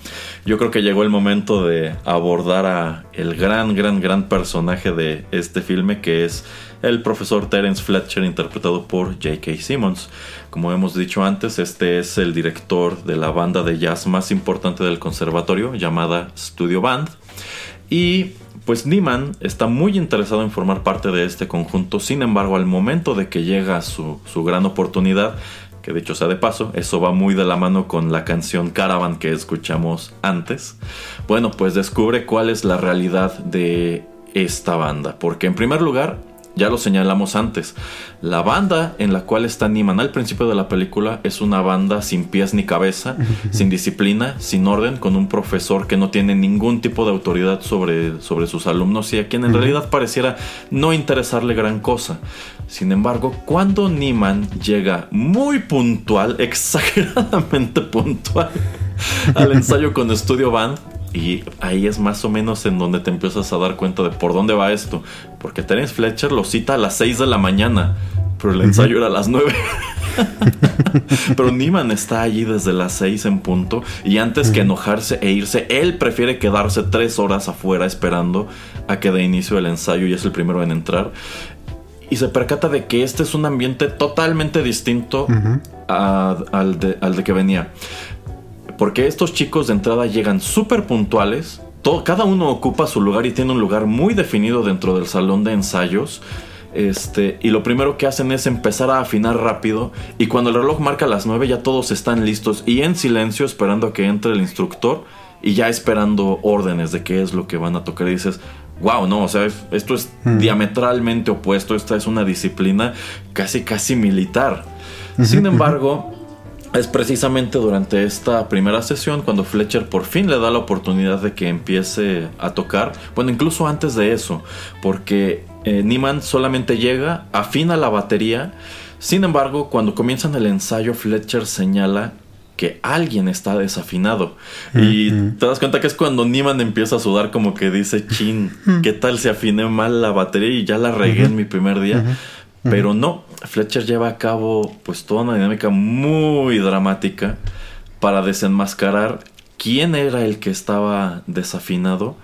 yo creo que llegó el momento de abordar a el gran, gran, gran personaje de este filme que es el profesor Terence Fletcher interpretado por J.K. Simmons. Como hemos dicho antes, este es el director de la banda de jazz más importante del conservatorio llamada Studio Band. Y pues Niemann está muy interesado en formar parte de este conjunto, sin embargo al momento de que llega su, su gran oportunidad, que dicho sea de paso, eso va muy de la mano con la canción Caravan que escuchamos antes, bueno pues descubre cuál es la realidad de esta banda, porque en primer lugar ya lo señalamos antes. La banda en la cual está Niman al principio de la película es una banda sin pies ni cabeza, sin disciplina, sin orden, con un profesor que no tiene ningún tipo de autoridad sobre, sobre sus alumnos y a quien en realidad pareciera no interesarle gran cosa. Sin embargo, cuando Niman llega muy puntual, exageradamente puntual, al ensayo con Studio Band, y ahí es más o menos en donde te empiezas a dar cuenta de por dónde va esto. Porque Terence Fletcher lo cita a las 6 de la mañana, pero el ensayo era a las 9. pero Niman está allí desde las 6 en punto y antes que enojarse e irse, él prefiere quedarse 3 horas afuera esperando a que dé inicio el ensayo y es el primero en entrar. Y se percata de que este es un ambiente totalmente distinto al, de, al de que venía. Porque estos chicos de entrada llegan súper puntuales. Todo, cada uno ocupa su lugar y tiene un lugar muy definido dentro del salón de ensayos. Este, y lo primero que hacen es empezar a afinar rápido. Y cuando el reloj marca las 9 ya todos están listos y en silencio esperando a que entre el instructor y ya esperando órdenes de qué es lo que van a tocar. Y dices, wow, no, o sea, esto es mm. diametralmente opuesto. Esta es una disciplina casi, casi militar. Sin embargo, es precisamente durante esta primera sesión cuando Fletcher por fin le da la oportunidad de que empiece a tocar. Bueno, incluso antes de eso, porque eh, Niemann solamente llega, afina la batería. Sin embargo, cuando comienzan el ensayo, Fletcher señala que alguien está desafinado. Y te das cuenta que es cuando Niemann empieza a sudar como que dice, chin, ¿qué tal si afiné mal la batería y ya la regué en mi primer día? Pero no, Fletcher lleva a cabo pues toda una dinámica muy dramática para desenmascarar quién era el que estaba desafinado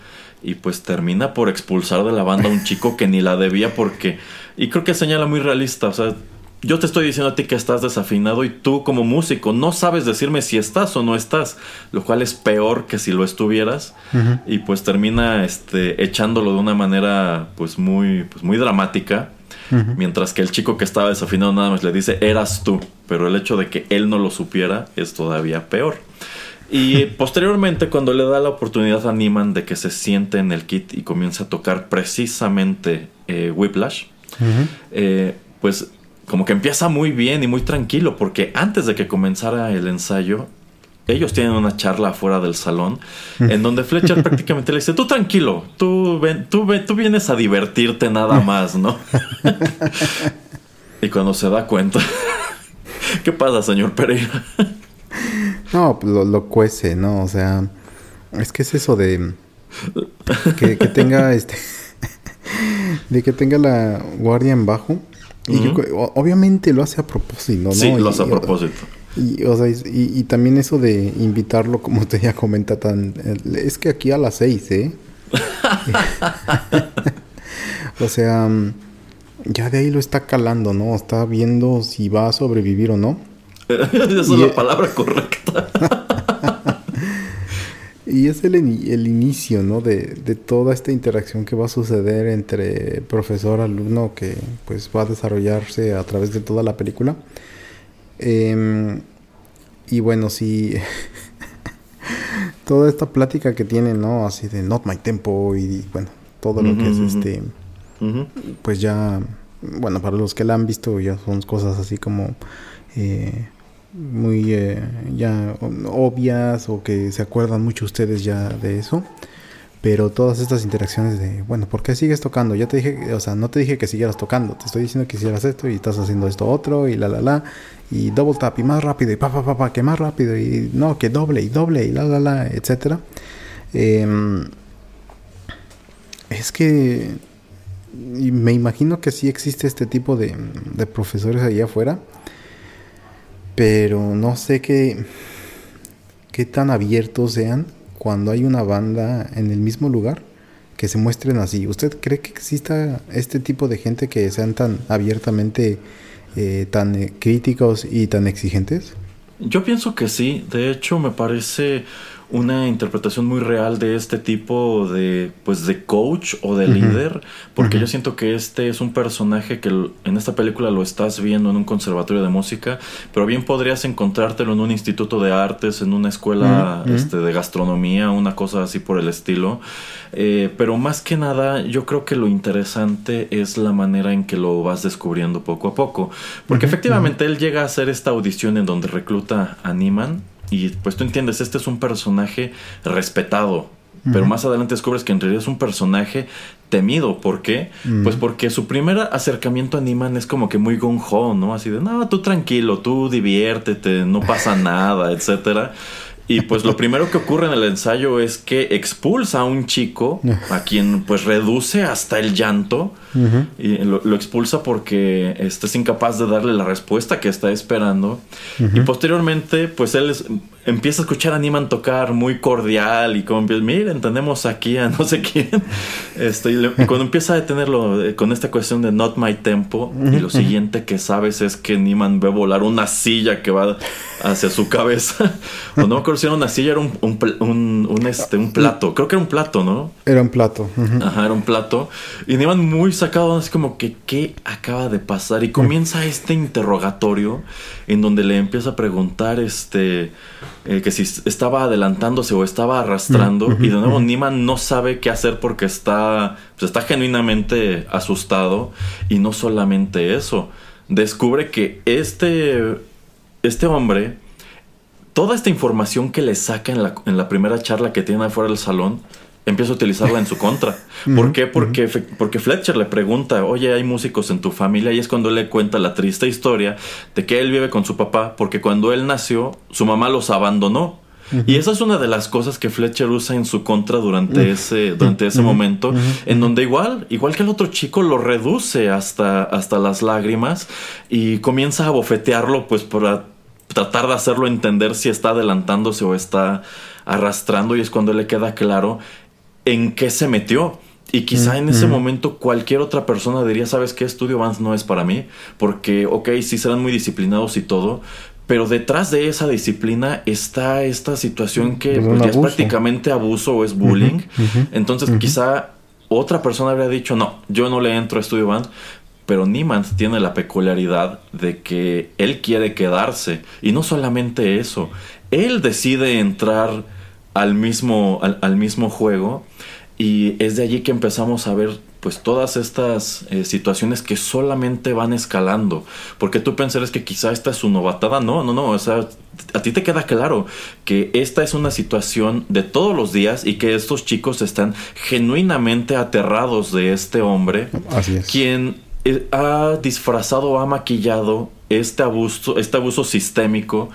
y pues termina por expulsar de la banda a un chico que ni la debía porque y creo que señala muy realista, o sea, yo te estoy diciendo a ti que estás desafinado y tú como músico no sabes decirme si estás o no estás, lo cual es peor que si lo estuvieras. Y pues termina este echándolo de una manera pues muy pues muy dramática Mientras que el chico que estaba desafinado nada más le dice, eras tú. Pero el hecho de que él no lo supiera es todavía peor. Y posteriormente, cuando le da la oportunidad a Niman de que se siente en el kit y comience a tocar precisamente eh, Whiplash, eh, pues como que empieza muy bien y muy tranquilo, porque antes de que comenzara el ensayo, ellos tienen una charla afuera del salón en donde Fletcher prácticamente le dice, tú tranquilo, tú, ven, tú, tú vienes a divertirte nada más, ¿no? y cuando se da cuenta, ¿qué pasa, señor Pereira? no, pues lo, lo, cuece, ¿no? O sea, es que es eso de que, tenga este... de que tenga la guardia en bajo. Y obviamente lo hace a propósito, ¿no? Sí, lo hace a propósito. Y, o sea, y, también eso de invitarlo, como usted ya comenta, tan. Es que aquí a las seis, ¿eh? o sea. ya de ahí lo está calando, ¿no? Está viendo si va a sobrevivir o no. Esa es la palabra correcta. y es el, el inicio, ¿no? De, de, toda esta interacción que va a suceder entre profesor-alumno que pues va a desarrollarse a través de toda la película. Em, y bueno, sí... toda esta plática que tienen, ¿no? Así de not my tempo y, bueno, todo lo que es este... Pues ya, bueno, para los que la han visto ya son cosas así como... Eh, muy eh, ya obvias o que se acuerdan mucho ustedes ya de eso. Pero todas estas interacciones de, bueno, ¿por qué sigues tocando? Ya te dije, o sea, no te dije que siguieras tocando, te estoy diciendo que hicieras esto y estás haciendo esto otro y la la la y double tap y más rápido y pa pa pa pa que más rápido y no, que doble y doble y la la la, etcétera. Em, es que me imagino que sí existe este tipo de, de profesores allá afuera pero no sé qué, qué tan abiertos sean cuando hay una banda en el mismo lugar que se muestren así. ¿Usted cree que exista este tipo de gente que sean tan abiertamente eh, tan eh, críticos y tan exigentes? Yo pienso que sí. De hecho, me parece una interpretación muy real de este tipo de pues de coach o de líder porque yo siento que este es un personaje que en esta película lo estás viendo en un conservatorio de música pero bien podrías encontrártelo en un instituto de artes en una escuela este, de gastronomía una cosa así por el estilo. Eh, pero más que nada yo creo que lo interesante es la manera en que lo vas descubriendo poco a poco porque efectivamente él llega a hacer esta audición en donde recluta a Niman y pues tú entiendes, este es un personaje respetado. Pero más adelante descubres que en realidad es un personaje temido. ¿Por qué? Pues porque su primer acercamiento a Niman es como que muy gung ho, ¿no? Así de, no, tú tranquilo, tú diviértete, no pasa nada, etcétera. Y pues lo primero que ocurre en el ensayo es que expulsa a un chico a quien pues reduce hasta el llanto y lo, expulsa porque este, es incapaz de darle la respuesta que está esperando. Y posteriormente pues él empieza a escuchar a Niman tocar muy cordial y como empieza, miren, tenemos aquí a no sé quién. Este, y, cuando empieza a detenerlo eh, con esta cuestión de not my tempo y lo siguiente que sabes es que Niman ve volar una silla que va hacia su cabeza. o no me acuerdo si era una silla, era un, un, este, un plato. Creo que era un plato, ¿no? Era un plato. Ajá, era un plato. Y Niman muy sacado, así como que, ¿qué acaba de pasar? Y comienza este interrogatorio en donde le empieza a preguntar, este, eh, que si estaba adelantándose o estaba arrastrando. Y de nuevo, Niman no sabe qué hacer porque está, pues está genuinamente asustado. Y no solamente eso, descubre que este este hombre, toda esta información que le saca en la, en la primera charla que tiene afuera del salón, empieza a utilizarla en su contra. ¿Por qué? Porque, porque Fletcher le pregunta, oye, hay músicos en tu familia y es cuando él le cuenta la triste historia de que él vive con su papá porque cuando él nació, su mamá los abandonó. Y esa es una de las cosas que Fletcher usa en su contra durante ese, durante ese momento, en donde igual, igual que el otro chico, lo reduce hasta, hasta las lágrimas y comienza a bofetearlo pues para tratar de hacerlo entender si está adelantándose o está arrastrando y es cuando le queda claro en qué se metió. Y quizá en ese momento cualquier otra persona diría, ¿sabes qué? Estudio Vance no es para mí, porque, ok, sí serán muy disciplinados y todo, pero detrás de esa disciplina está esta situación que pues, es prácticamente abuso o es bullying. Entonces quizá otra persona habría dicho, no, yo no le entro a Estudio Band, pero Niemand tiene la peculiaridad de que él quiere quedarse. Y no solamente eso, él decide entrar al mismo, al, mismo juego. Y es de allí que empezamos a ver pues todas estas eh, situaciones que solamente van escalando. Porque tú pensarás que quizá esta es su novatada. No, no, no. O sea, a ti te queda claro que esta es una situación de todos los días y que estos chicos están genuinamente aterrados de este hombre. Así es. Quien ha disfrazado, ha maquillado este abuso, este abuso sistémico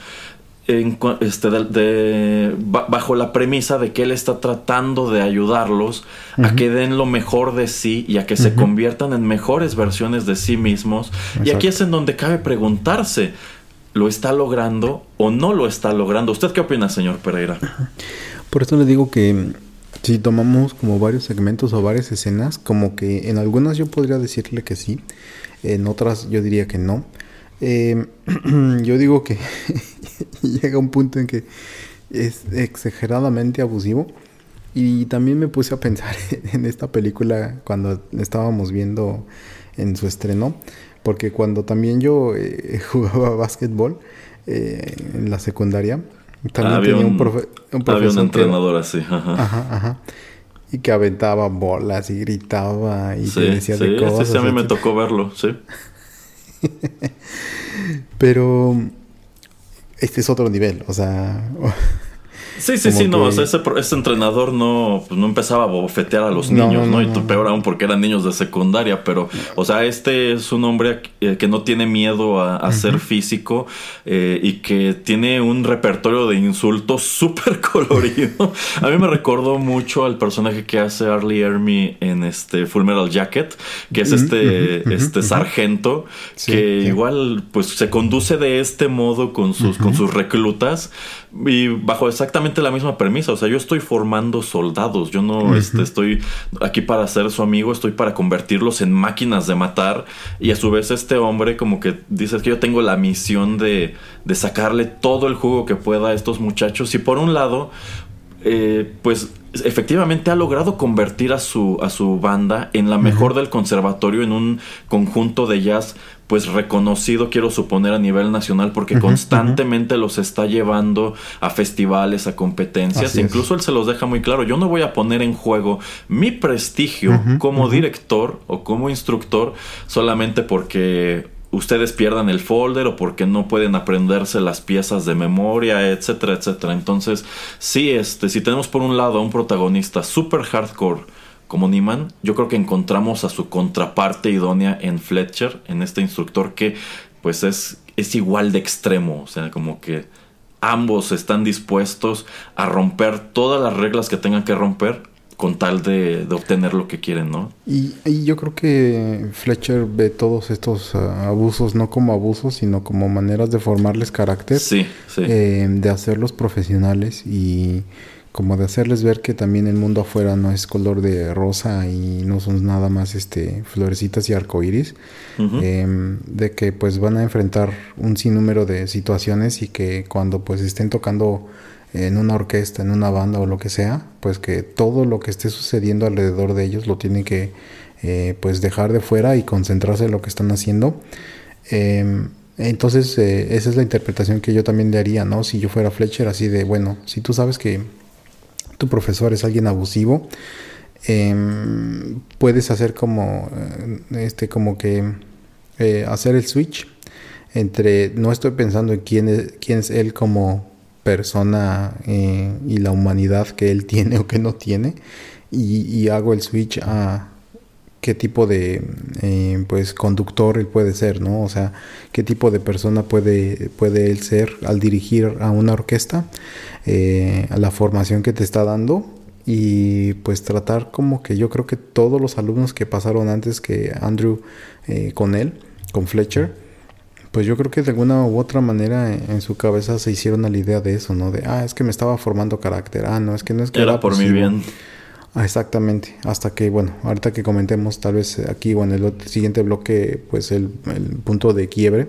este, de, bajo la premisa de que él está tratando de ayudarlos a que den lo mejor de sí y a que se conviertan en mejores versiones de sí mismos. Y aquí es en donde cabe preguntarse, ¿lo está logrando o no lo está logrando? ¿Usted qué opina, señor Pereira? Por eso le digo que Sí, tomamos como varios segmentos o varias escenas, como que en algunas yo podría decirle que sí, en otras yo diría que no. Eh, yo digo que llega un punto en que es exageradamente abusivo. Y también me puse a pensar en esta película cuando estábamos viendo en su estreno, porque cuando también yo eh, jugaba básquetbol eh, en la secundaria, también Había tenía un, un- profe- un Había un profesor entrenador así. Ajá. Ajá, ajá. Y que aventaba bolas y gritaba y Sí, decía sí, de sí, cosas. sí, a mí me tocó verlo, sí. Pero este es otro nivel, o sea, Sí, sí, sí, no, o sea, ese, ese entrenador no, pues, no empezaba a bofetear a los No, niños, no, ¿no? no, Y peor aún porque eran niños de secundaria, pero, o sea, este es un hombre eh, que no tiene miedo a, a ser físico eh, y que tiene un repertorio de insultos súper colorido. A mí me recordó mucho al personaje que hace Arlie Ermy en este Full Metal Jacket, que es este, este sargento Sí, que sí. igual pues se conduce de este modo con sus, con sus reclutas y bajo exactamente la misma premisa. O sea, yo estoy formando soldados. Yo no este, estoy aquí para ser su amigo, estoy para convertirlos en máquinas de matar. Y a su vez este hombre como que dice que yo tengo la misión de, de sacarle todo el jugo que pueda a estos muchachos. Y por un lado, eh, pues efectivamente ha logrado convertir a su, a su banda en la mejor del conservatorio, en un conjunto de jazz pues reconocido, quiero suponer, a nivel nacional, porque constantemente los está llevando a festivales, a competencias. Así es. Incluso él se los deja muy claro. Yo no voy a poner en juego mi prestigio como director o como instructor solamente porque ustedes pierdan el folder o porque no pueden aprenderse las piezas de memoria, etcétera, etcétera. Entonces, sí, este, si tenemos por un lado a un protagonista super hardcore como Niman, yo creo que encontramos a su contraparte idónea en Fletcher, en este instructor que pues es, es igual de extremo, o sea, como que ambos están dispuestos a romper todas las reglas que tengan que romper con tal de, de obtener lo que quieren, ¿no? y, y yo creo que Fletcher ve todos estos ah, abusos no como abusos, sino como maneras de formarles carácter, Sí, sí. eh, de hacerlos profesionales y como de hacerles ver que también el mundo afuera no es color de rosa y no son nada más este florecitas y arcoíris. Eh, de que pues van a enfrentar un sinnúmero de situaciones y que cuando pues estén tocando en una orquesta, en una banda o lo que sea, pues que todo lo que esté sucediendo alrededor de ellos lo tienen que eh, pues dejar de fuera y concentrarse en lo que están haciendo. Eh, entonces eh, esa es la interpretación que yo también le haría, ¿no? Si yo fuera Fletcher, así de, bueno, si tú sabes que tu profesor es alguien abusivo, em, puedes hacer como, eh, este, como que eh, hacer el switch entre no estoy pensando en quién es, quién es él como persona eh, y la humanidad que él tiene o que no tiene y, y hago el switch a qué tipo de eh, pues conductor él puede ser, ¿no? O sea, qué tipo de persona puede, puede él ser al dirigir a una orquesta, eh, a la formación que te está dando y pues tratar como que yo creo que todos los alumnos que pasaron antes que Andrew eh, con él, con Fletcher, pues yo creo que de alguna u otra manera en, su cabeza se hicieron a la idea de eso, ¿no? De, ah, es que me estaba formando carácter, ah, no, es que no es que Era por mi abusivo". bien. Ah, exactamente, hasta que, bueno, ahorita que comentemos tal vez aquí o en el siguiente bloque, pues el, el punto de quiebre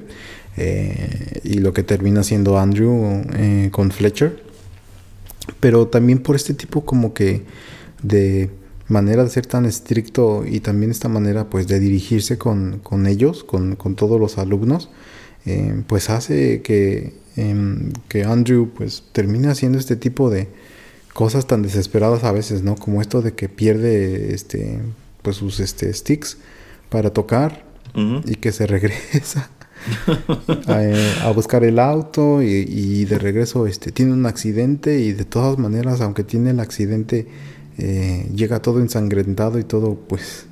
eh, y lo que termina siendo Andrew eh, con Fletcher, pero también por este tipo como que de manera de ser tan estricto y también esta manera pues de dirigirse con, con ellos, con, con todos los alumnos, eh, pues hace que, em, que Andrew pues termine haciendo este tipo de cosas tan desesperadas a veces, ¿no? Como esto de que pierde este pues sus este sticks para tocar y que se regresa a, eh, a buscar el auto y, y de regreso este tiene un accidente y de todas maneras aunque tiene el accidente eh, llega todo ensangrentado y todo pues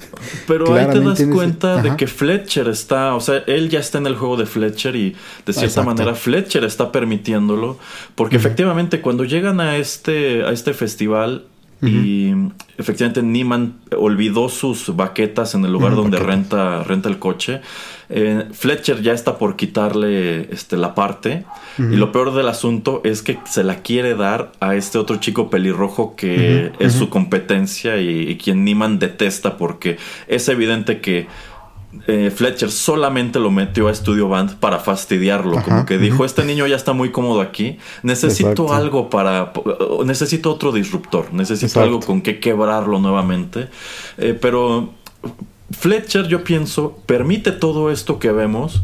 Pero ahí te das ese- cuenta de que Fletcher está, o sea, él ya está en el juego de Fletcher y de cierta Exacto. manera Fletcher está permitiéndolo, porque efectivamente cuando llegan a este, a este festival, y efectivamente Neiman olvidó sus baquetas en el lugar donde renta, renta el coche. Eh, Fletcher ya está por quitarle este, la parte. Y lo peor del asunto es que se la quiere dar a este otro chico pelirrojo que es su competencia y, y quien Neiman detesta porque es evidente que eh, Fletcher solamente lo metió a Studio Band para fastidiarlo. como que dijo, este niño ya está muy cómodo aquí. Necesito algo para... Necesito otro disruptor. Necesito algo con que quebrarlo nuevamente. Eh, pero Fletcher, yo pienso, permite todo esto que vemos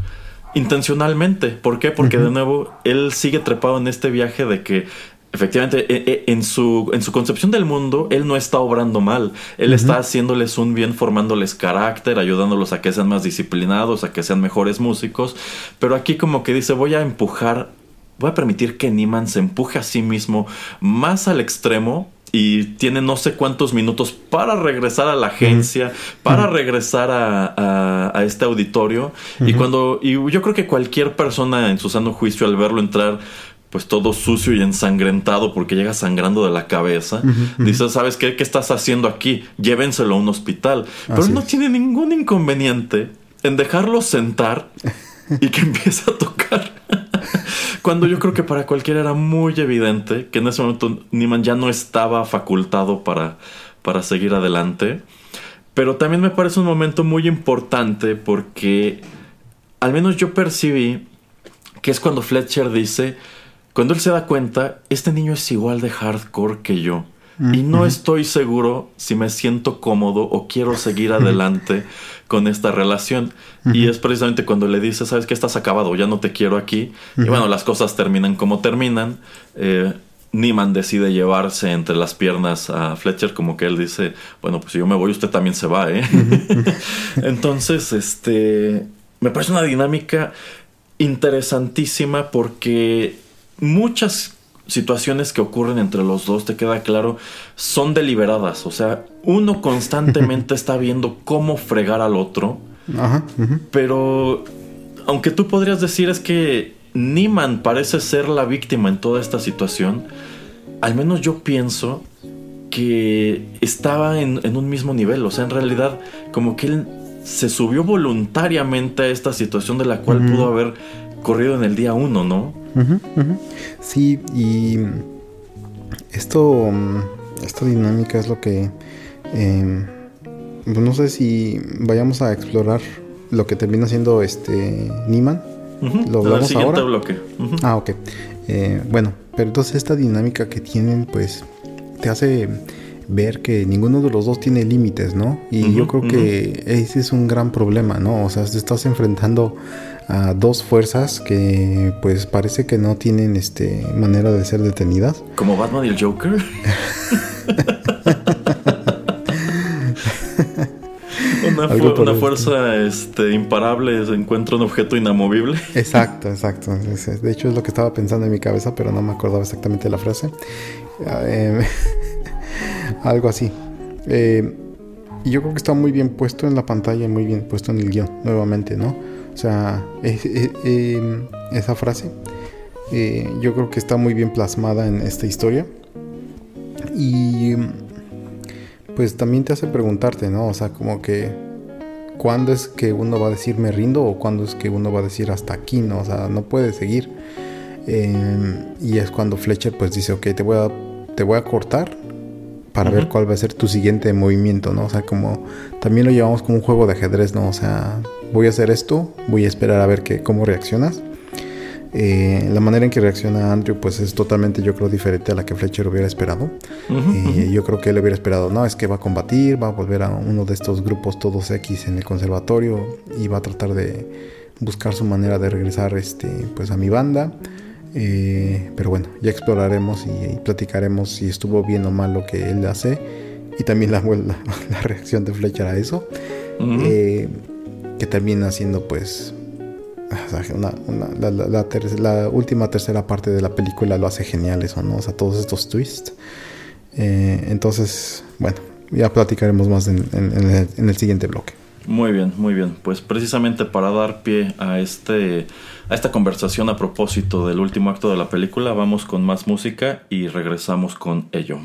intencionalmente. ¿Por qué? Porque de nuevo, él sigue trepado en este viaje de que Efectivamente, e, e, en su, en su concepción del mundo, él no está obrando mal. Él está haciéndoles un bien, formándoles carácter, ayudándolos a que sean más disciplinados, a que sean mejores músicos. Pero aquí como que dice, voy a empujar, voy a permitir que Niman se empuje a sí mismo más al extremo y tiene no sé cuántos minutos para regresar a la agencia, para regresar a, a, este auditorio. Y cuando, y yo creo que cualquier persona en su sano juicio al verlo entrar pues todo sucio y ensangrentado porque llega sangrando de la cabeza. Dice, ¿sabes qué? ¿Qué estás haciendo aquí? Llévenselo a un hospital. Pero no tiene ningún inconveniente en dejarlo sentar y que empiece a tocar. Cuando yo creo que para cualquiera era muy evidente que en ese momento Niman ya no estaba facultado para, para seguir adelante. Pero también me parece un momento muy importante porque al menos yo percibí que es cuando Fletcher dice, cuando él se da cuenta, este niño es igual de hardcore que yo. Y no estoy seguro si me siento cómodo o quiero seguir adelante con esta relación. Y es precisamente cuando le dice, sabes que estás acabado, ya no te quiero aquí. Y bueno, las cosas terminan como terminan. Eh, Niman decide llevarse entre las piernas a Fletcher, como que él dice, bueno, pues si yo me voy, usted también se va, ¿eh? Entonces, este, me parece una dinámica interesantísima porque muchas situaciones que ocurren entre los dos, te queda claro, son deliberadas. O sea, uno constantemente está viendo cómo fregar al otro. Pero, aunque tú podrías decir es que Niman parece ser la víctima en toda esta situación, al menos yo pienso que estaba en, un mismo nivel. O sea, en realidad, como que él se subió voluntariamente a esta situación de la cual pudo haber corrido en el día uno, ¿no? Sí, y esto, esta dinámica es lo que, em, pues no sé si vayamos a explorar lo que termina siendo este Niman. Lo hablamos siguiente bloque. Ah, ok. Eh, bueno, pero entonces esta dinámica que tienen, pues, te hace ver que ninguno de los dos tiene límites, ¿no? Y yo creo que ese es un gran problema, ¿no? O sea, te estás enfrentando a dos fuerzas que pues parece que no tienen este manera de ser detenidas. Como Batman y el Joker. una, fuerza este, imparable encuentra un objeto inamovible. Exacto, exacto. De hecho es lo que estaba pensando en mi cabeza, pero no me acordaba exactamente la frase. Eh, algo así. Eh, y yo creo que está muy bien puesto en la pantalla, muy bien puesto en el guion, nuevamente, ¿no? O sea, em, esa frase eh, yo creo que está muy bien plasmada en esta historia. Y pues también te hace preguntarte, ¿no? O sea, como que cuándo es que uno va a decir me rindo o cuándo es que uno va a decir hasta aquí, ¿no? O sea, no puede seguir. Em, y es cuando Fletcher pues dice, ok, te voy a, te voy a cortar para ver cuál va a ser tu siguiente movimiento, ¿no? O sea, como también lo llevamos como un juego de ajedrez, ¿no? O sea, voy a hacer esto, voy a esperar a ver que, cómo reaccionas. Eh, la manera en que reacciona Andrew pues es totalmente yo creo diferente a la que Fletcher hubiera esperado. Eh, yo creo que él hubiera esperado, no, es que va a combatir, va a volver a uno de estos grupos todos X en el conservatorio y va a tratar de buscar su manera de regresar este, pues a mi banda. Eh, pero bueno, ya exploraremos y, platicaremos si estuvo bien o mal lo que él hace y también la, la, reacción de Fletcher a eso. Eh, termina siendo pues la, última tercera parte de la película lo hace genial eso, ¿no? O sea, todos estos twists. Eh, entonces, bueno, ya platicaremos más en, en el siguiente bloque. Muy bien, muy bien. Pues precisamente para dar pie a este a esta conversación a propósito del último acto de la película, vamos con más música y regresamos con ello.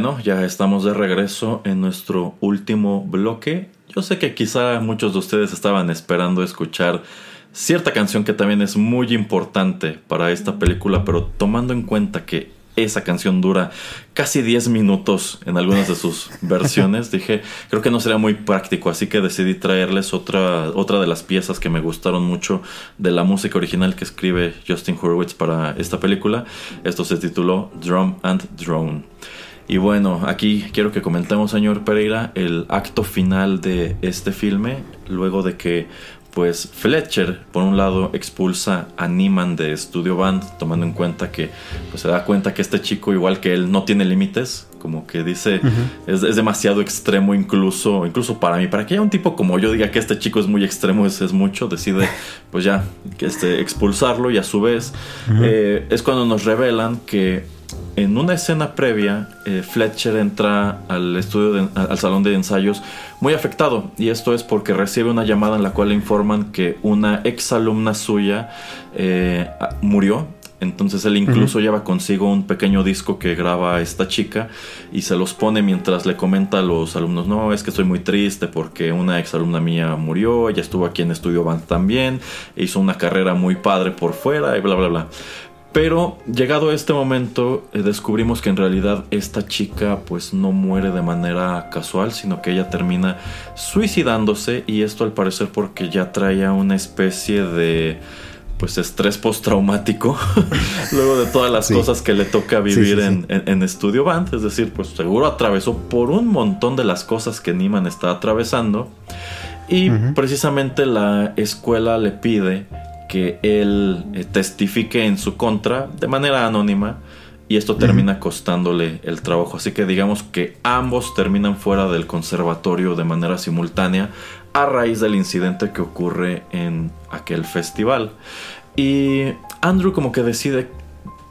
Bueno, ya estamos de regreso en nuestro último bloque. Yo sé que quizá muchos de ustedes estaban esperando escuchar cierta canción que también es muy importante para esta película, pero tomando en cuenta que esa canción dura casi 10 minutos en algunas de sus versiones, dije, creo que no sería muy práctico, así que decidí traerles otra, otra de las piezas que me gustaron mucho de la música original que escribe Justin Hurwitz para esta película. Esto se tituló Drum and Drone. Y bueno, aquí quiero que comentemos, señor Pereira, el acto final de este filme, luego de que pues Fletcher, por un lado, expulsa a Niman de Studio Band, tomando en cuenta que pues, se da cuenta que este chico, igual que él, no tiene límites, como que dice, es, demasiado extremo incluso, incluso para mí, para que haya un tipo como yo diga que este chico es muy extremo, es, es mucho, decide pues ya que este, expulsarlo y a su vez eh, es cuando nos revelan que en una escena previa, eh, Fletcher entra al estudio, al salón de ensayos, muy afectado. Y esto es porque recibe una llamada en la cual le informan que una ex alumna suya eh, murió. Entonces él incluso lleva consigo un pequeño disco que graba esta chica y se los pone mientras le comenta a los alumnos, no, es que estoy muy triste porque una ex alumna mía murió, ella estuvo aquí en Estudio Band también, hizo una carrera muy padre por fuera y bla, bla, bla. Pero llegado a este momento eh, descubrimos que en realidad esta chica pues no muere de manera casual, sino que ella termina suicidándose y esto al parecer porque ya traía una especie de pues estrés postraumático luego de todas las cosas que le toca vivir en, en, Studio Band, es decir, pues seguro atravesó por un montón de las cosas que Niman está atravesando y precisamente la escuela le pide que él eh, testifique en su contra de manera anónima y esto termina costándole el trabajo. Así que digamos que ambos terminan fuera del conservatorio de manera simultánea a raíz del incidente que ocurre en aquel festival. Y Andrew como que decide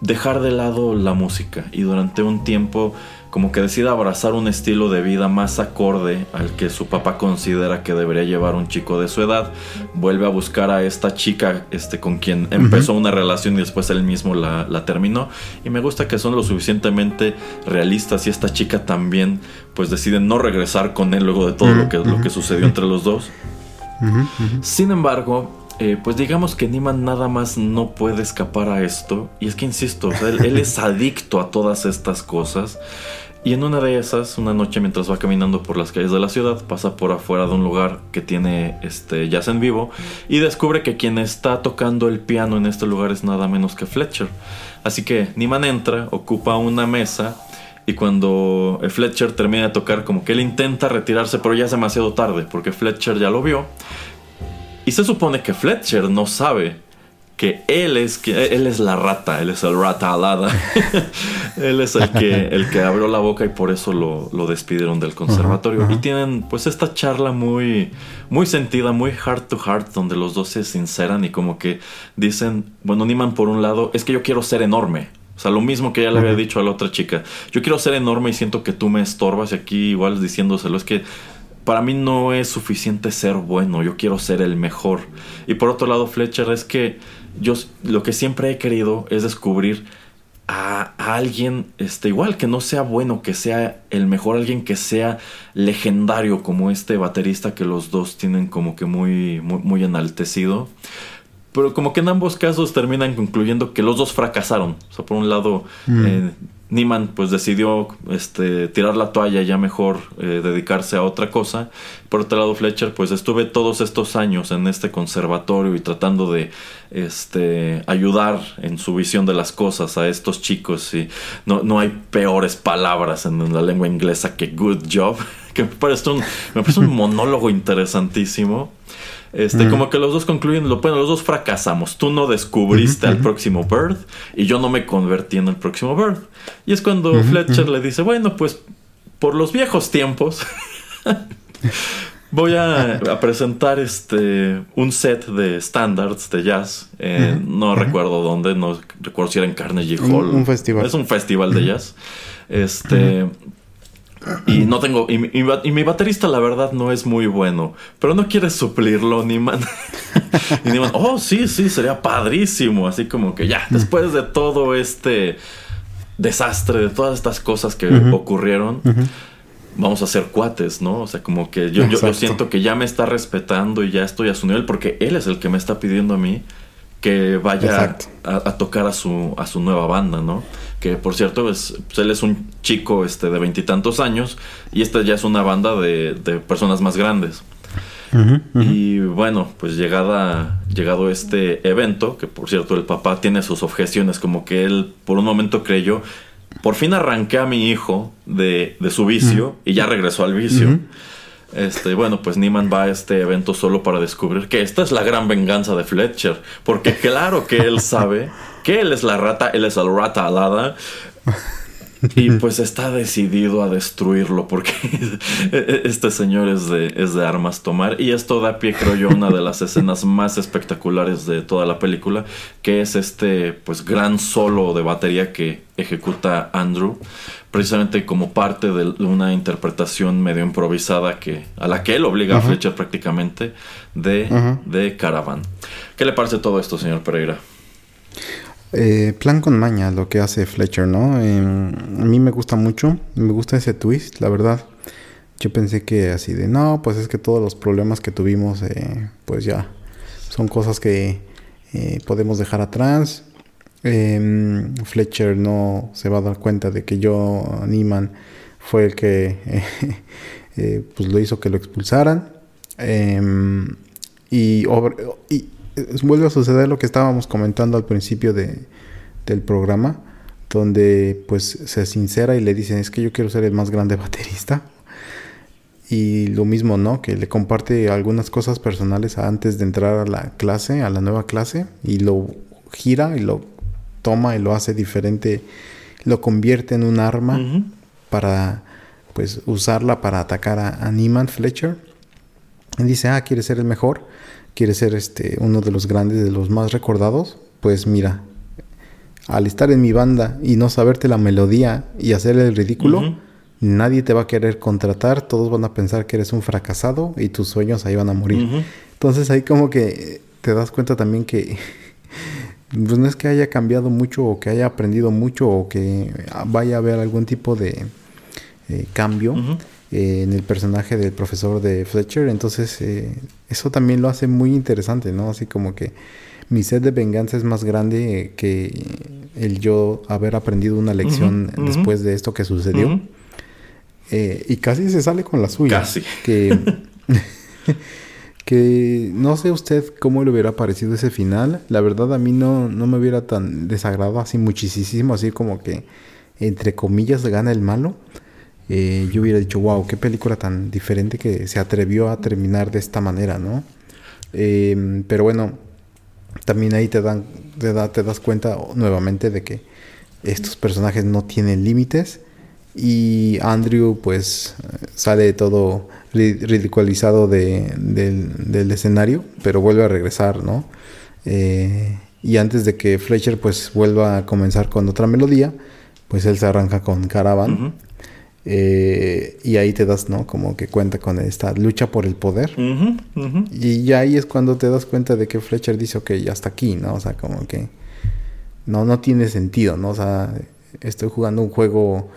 dejar de lado la música y durante un tiempo como que decide abrazar un estilo de vida más acorde al que su papá considera que debería llevar un chico de su edad. Vuelve a buscar a esta chica este, con quien empezó una relación y después él mismo la, terminó. Y me gusta que son lo suficientemente realistas y esta chica también pues decide no regresar con él luego de todo lo, que, lo que sucedió entre los dos. Sin embargo, eh, pues digamos que Niman nada más no puede escapar a esto. Y es que insisto, él, es adicto a todas estas cosas. Y en una de esas, una noche mientras va caminando por las calles de la ciudad, pasa por afuera de un lugar que tiene este jazz en vivo y descubre que quien está tocando el piano en este lugar es nada menos que Fletcher. Así que Niman entra, ocupa una mesa y cuando Fletcher termina de tocar, como que él intenta retirarse, pero ya es demasiado tarde, porque Fletcher ya lo vio. Y se supone que Fletcher no sabe que él es que él es la rata, él es el rata alada. él es el que el que abrió la boca y por eso lo, despidieron del conservatorio. Y tienen pues esta charla muy muy sentida, muy heart to heart donde los dos se sinceran y como que dicen, bueno, Niman por un lado, es que yo quiero ser enorme. O sea, lo mismo que ya le había dicho a la otra chica. Yo quiero ser enorme y siento que tú me estorbas y aquí igual diciéndoselo es que para mí no es suficiente ser bueno, yo quiero ser el mejor. Y por otro lado, Fletcher es que yo lo que siempre he querido es descubrir a, alguien este, igual que no sea bueno, que sea el mejor, alguien que sea legendario como este baterista que los dos tienen como que muy, muy, muy enaltecido. Pero como que en ambos casos terminan concluyendo que los dos fracasaron. O sea, por un lado, mm. eh, Niman pues decidió este, tirar la toalla y ya mejor eh, dedicarse a otra cosa. Por otro lado Fletcher pues estuve todos estos años en este conservatorio y tratando de este, ayudar en su visión de las cosas a estos chicos y no, no hay peores palabras en la lengua inglesa que good job que me parece un, me parece un monólogo interesantísimo este, como que los dos concluyen, lo, bueno, los dos fracasamos. Tú no descubriste al próximo Bird y yo no me convertí en el próximo Bird. Y es cuando Fletcher le dice, bueno, pues por los viejos tiempos voy a, presentar este un set de standards de jazz. Eh, no recuerdo dónde, no recuerdo si era en Carnegie Hall. Un, festival. Es un festival de jazz. Este, y no tengo. Y, mi baterista, la verdad, no es muy bueno. Pero no quiere suplirlo, ni man. y ni man, oh, sí, sí, sería padrísimo. Así como que ya, después de todo este desastre, de todas estas cosas que ocurrieron, vamos a ser cuates, ¿no? O sea, como que yo, yo, siento que ya me está respetando y ya estoy a su nivel, porque él es el que me está pidiendo a mí que vaya a, tocar a su, a su nueva banda, ¿no? que por cierto es, pues, él es un chico este, de veintitantos años y esta ya es una banda de, personas más grandes. Y bueno, pues llegada, llegado este evento, que por cierto el papá tiene sus objeciones, como que él por un momento creyó, por fin arranqué a mi hijo de, su vicio y ya regresó al vicio. Este, bueno, pues Neiman va a este evento solo para descubrir que esta es la gran venganza de Fletcher, porque claro que él sabe que él es la rata, él es el rata alada. Y pues está decidido a destruirlo porque este señor es de, es de armas tomar. Y esto da pie, creo yo, a una de las escenas más espectaculares de toda la película, que es este pues gran solo de batería que ejecuta Andrew, precisamente como parte de una interpretación medio improvisada que, a la que él obliga a Fletcher prácticamente de, de Caravan. ¿Qué le parece todo esto, señor Pereira? Eh, plan con maña lo que hace Fletcher, ¿no? Em, a mí me gusta mucho, me gusta ese twist, la verdad. Yo pensé que así de, no, pues es que todos los problemas que tuvimos, eh, pues ya, son cosas que eh, podemos dejar atrás. Em, Fletcher no se va a dar cuenta de que yo, Niman, fue el que pues lo hizo que lo expulsaran. Em, y, y vuelve a suceder lo que estábamos comentando al principio de, del programa, donde pues se sincera y le dicen, es que yo quiero ser el más grande baterista. Y lo mismo, ¿no? Que le comparte algunas cosas personales antes de entrar a la clase, a la nueva clase, y lo gira y lo toma y lo hace diferente, lo convierte en un arma para pues usarla para atacar a, a Neiman Fletcher. Y dice, ah, quiere ser el mejor quieres ser este, uno de los grandes, de los más recordados, pues mira, al estar en mi banda y no saberte la melodía y hacer el ridículo, nadie te va a querer contratar, todos van a pensar que eres un fracasado y tus sueños ahí van a morir. Entonces ahí como que te das cuenta también que pues no es que haya cambiado mucho o que haya aprendido mucho o que vaya a haber algún tipo de eh, cambio. Eh, en el personaje del profesor de Fletcher. Entonces, eh, eso también lo hace muy interesante, ¿no? Así como que mi sed de venganza es más grande que el yo haber aprendido una lección después de esto que sucedió. Eh, y casi se sale con la suya. Casi. Que, que no sé usted cómo le hubiera parecido ese final. La verdad a mí no, no me hubiera tan desagradado así muchísimo, así como que entre comillas gana el malo. Eh, yo hubiera dicho, wow, qué película tan diferente que se atrevió a terminar de esta manera, ¿no? Em, pero bueno, también ahí te, dan, te, te das cuenta nuevamente de que estos personajes no tienen límites y Andrew pues sale todo ridiculizado de, del, escenario, pero vuelve a regresar, ¿no? Eh, y antes de que Fletcher pues vuelva a comenzar con otra melodía, pues él se arranca con Caravan. Eh, y ahí te das, ¿no? Como que cuenta con esta lucha por el poder. Y ahí es cuando te das cuenta de que Fletcher dice, ok, ya hasta aquí, ¿no? O sea, como que no, no tiene sentido, ¿no? O sea, estoy jugando un juego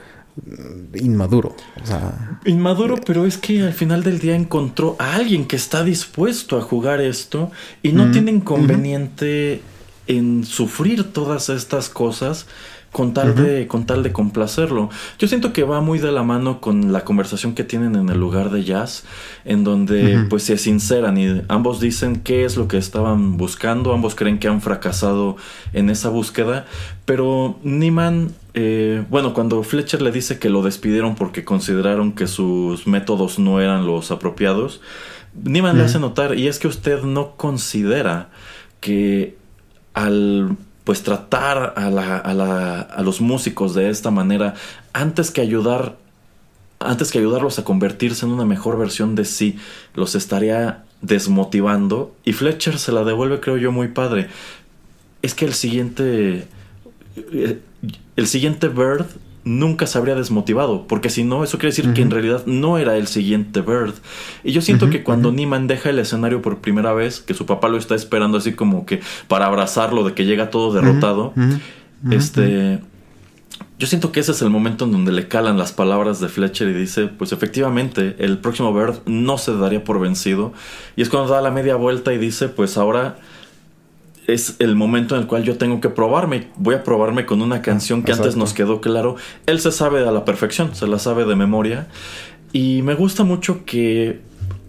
inmaduro. O sea, inmaduro, pero es que al final del día encontró a alguien que está dispuesto a jugar esto y no tiene inconveniente en sufrir todas estas cosas con tal, de, con tal de complacerlo. Yo siento que va muy de la mano con la conversación que tienen en el lugar de jazz, en donde pues se sinceran y ambos dicen qué es lo que estaban buscando, ambos creen que han fracasado en esa búsqueda, pero Niman, eh, bueno, cuando Fletcher le dice que lo despidieron porque consideraron que sus métodos no eran los apropiados, Niman le hace notar, y es que usted no considera que al pues tratar a, la, a, la, a los músicos de esta manera, antes que ayudar, antes que ayudarlos a convertirse en una mejor versión de sí, los estaría desmotivando. Y Fletcher se la devuelve, creo yo, muy padre. Es que el siguiente. Eh, el siguiente Bird nunca se habría desmotivado, porque si no, eso quiere decir que en realidad no era el siguiente Bird. Y yo siento que cuando Niman deja el escenario por primera vez, que su papá lo está esperando así como que para abrazarlo, de que llega todo derrotado, este... Yo siento que ese es el momento en donde le calan las palabras de Fletcher y dice, pues efectivamente, el próximo Bird no se daría por vencido. Y es cuando da la media vuelta y dice, pues ahora es el momento en el cual yo tengo que probarme. Voy a probarme con una canción que antes nos quedó claro. Él se sabe a la perfección, se la sabe de memoria. Y me gusta mucho que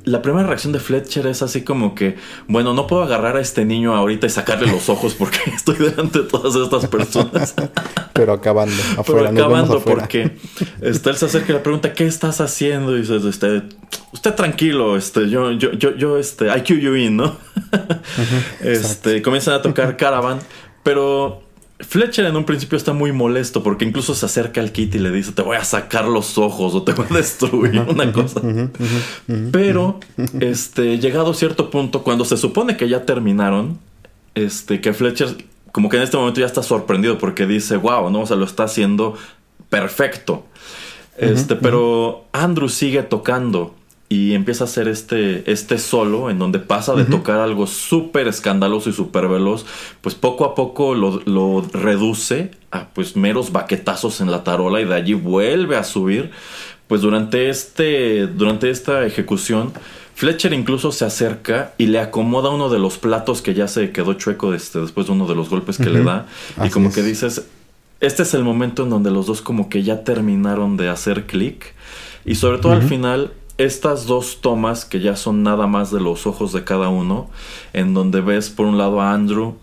la primera reacción de Fletcher es así como que, bueno, no puedo agarrar a este niño ahorita y sacarle los ojos porque estoy delante de todas estas personas. Pero acabando, afuera, Pero acabando porque este, él se acerca y le pregunta, ¿qué estás haciendo? Y dice, este, usted tranquilo, este, yo, yo, yo, yo, este, I you in, ¿no? este, comienzan a tocar Caravan, pero Fletcher en un principio está muy molesto porque incluso se acerca al Kit y le dice te voy a sacar los ojos o te voy a destruir una cosa. Pero este llegado a cierto punto cuando se supone que ya terminaron, este que Fletcher como que en este momento ya está sorprendido porque dice, "Wow, no, o sea, lo está haciendo perfecto." Este, pero Andrew sigue tocando y empieza a hacer este, este solo en donde pasa de tocar algo súper escandaloso y súper veloz, pues poco a poco lo, reduce a pues meros baquetazos en la tarola y de allí vuelve a subir. Pues durante, este, durante esta ejecución, Fletcher incluso se acerca y le acomoda uno de los platos que ya se quedó chueco este, después de uno de los golpes que le da. y como que dices, este es el momento en donde los dos como que ya terminaron de hacer clic. Y sobre todo al final estas dos tomas que ya son nada más de los ojos de cada uno, en donde ves por un lado a Andrew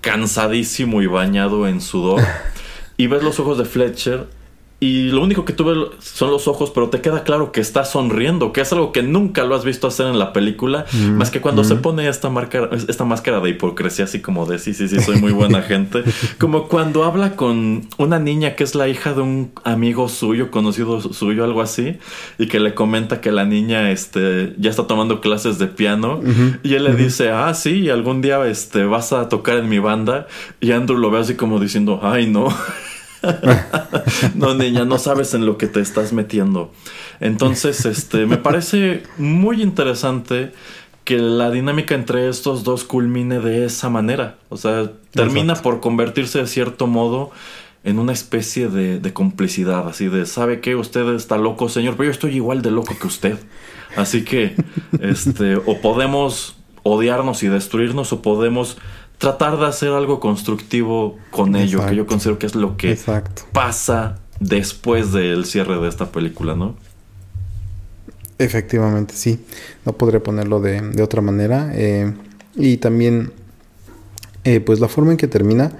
cansadísimo y bañado en sudor, y ves los ojos de Fletcher y lo único que tuve son los ojos, pero te queda claro que está sonriendo, que es algo que nunca lo has visto hacer en la película, mm, más que cuando se mm. pone esta, marca, esta máscara de hipocresía, así como de sí, sí, sí, soy muy buena gente. Como cuando habla con una niña que es la hija de un amigo suyo, conocido suyo, algo así, y que le comenta que la niña este, ya está tomando clases de piano, y él le dice, ah, sí, algún día este, vas a tocar en mi banda, y Andrew lo ve así como diciendo, ay, no. no, niña, no sabes en lo que te estás metiendo. Entonces, este, me parece muy interesante que la dinámica entre estos dos culmine de esa manera. O sea, termina por convertirse de cierto modo en una especie de, de, complicidad, así de, ¿sabe qué? Usted está loco, señor, pero yo estoy igual de loco que usted. Así que, este, o podemos odiarnos y destruirnos, o podemos tratar de hacer algo constructivo con ello, que yo considero que es lo que pasa después del cierre de esta película, ¿no? Efectivamente, sí. No podré ponerlo de, otra manera. Eh, y también, eh, pues la forma en que termina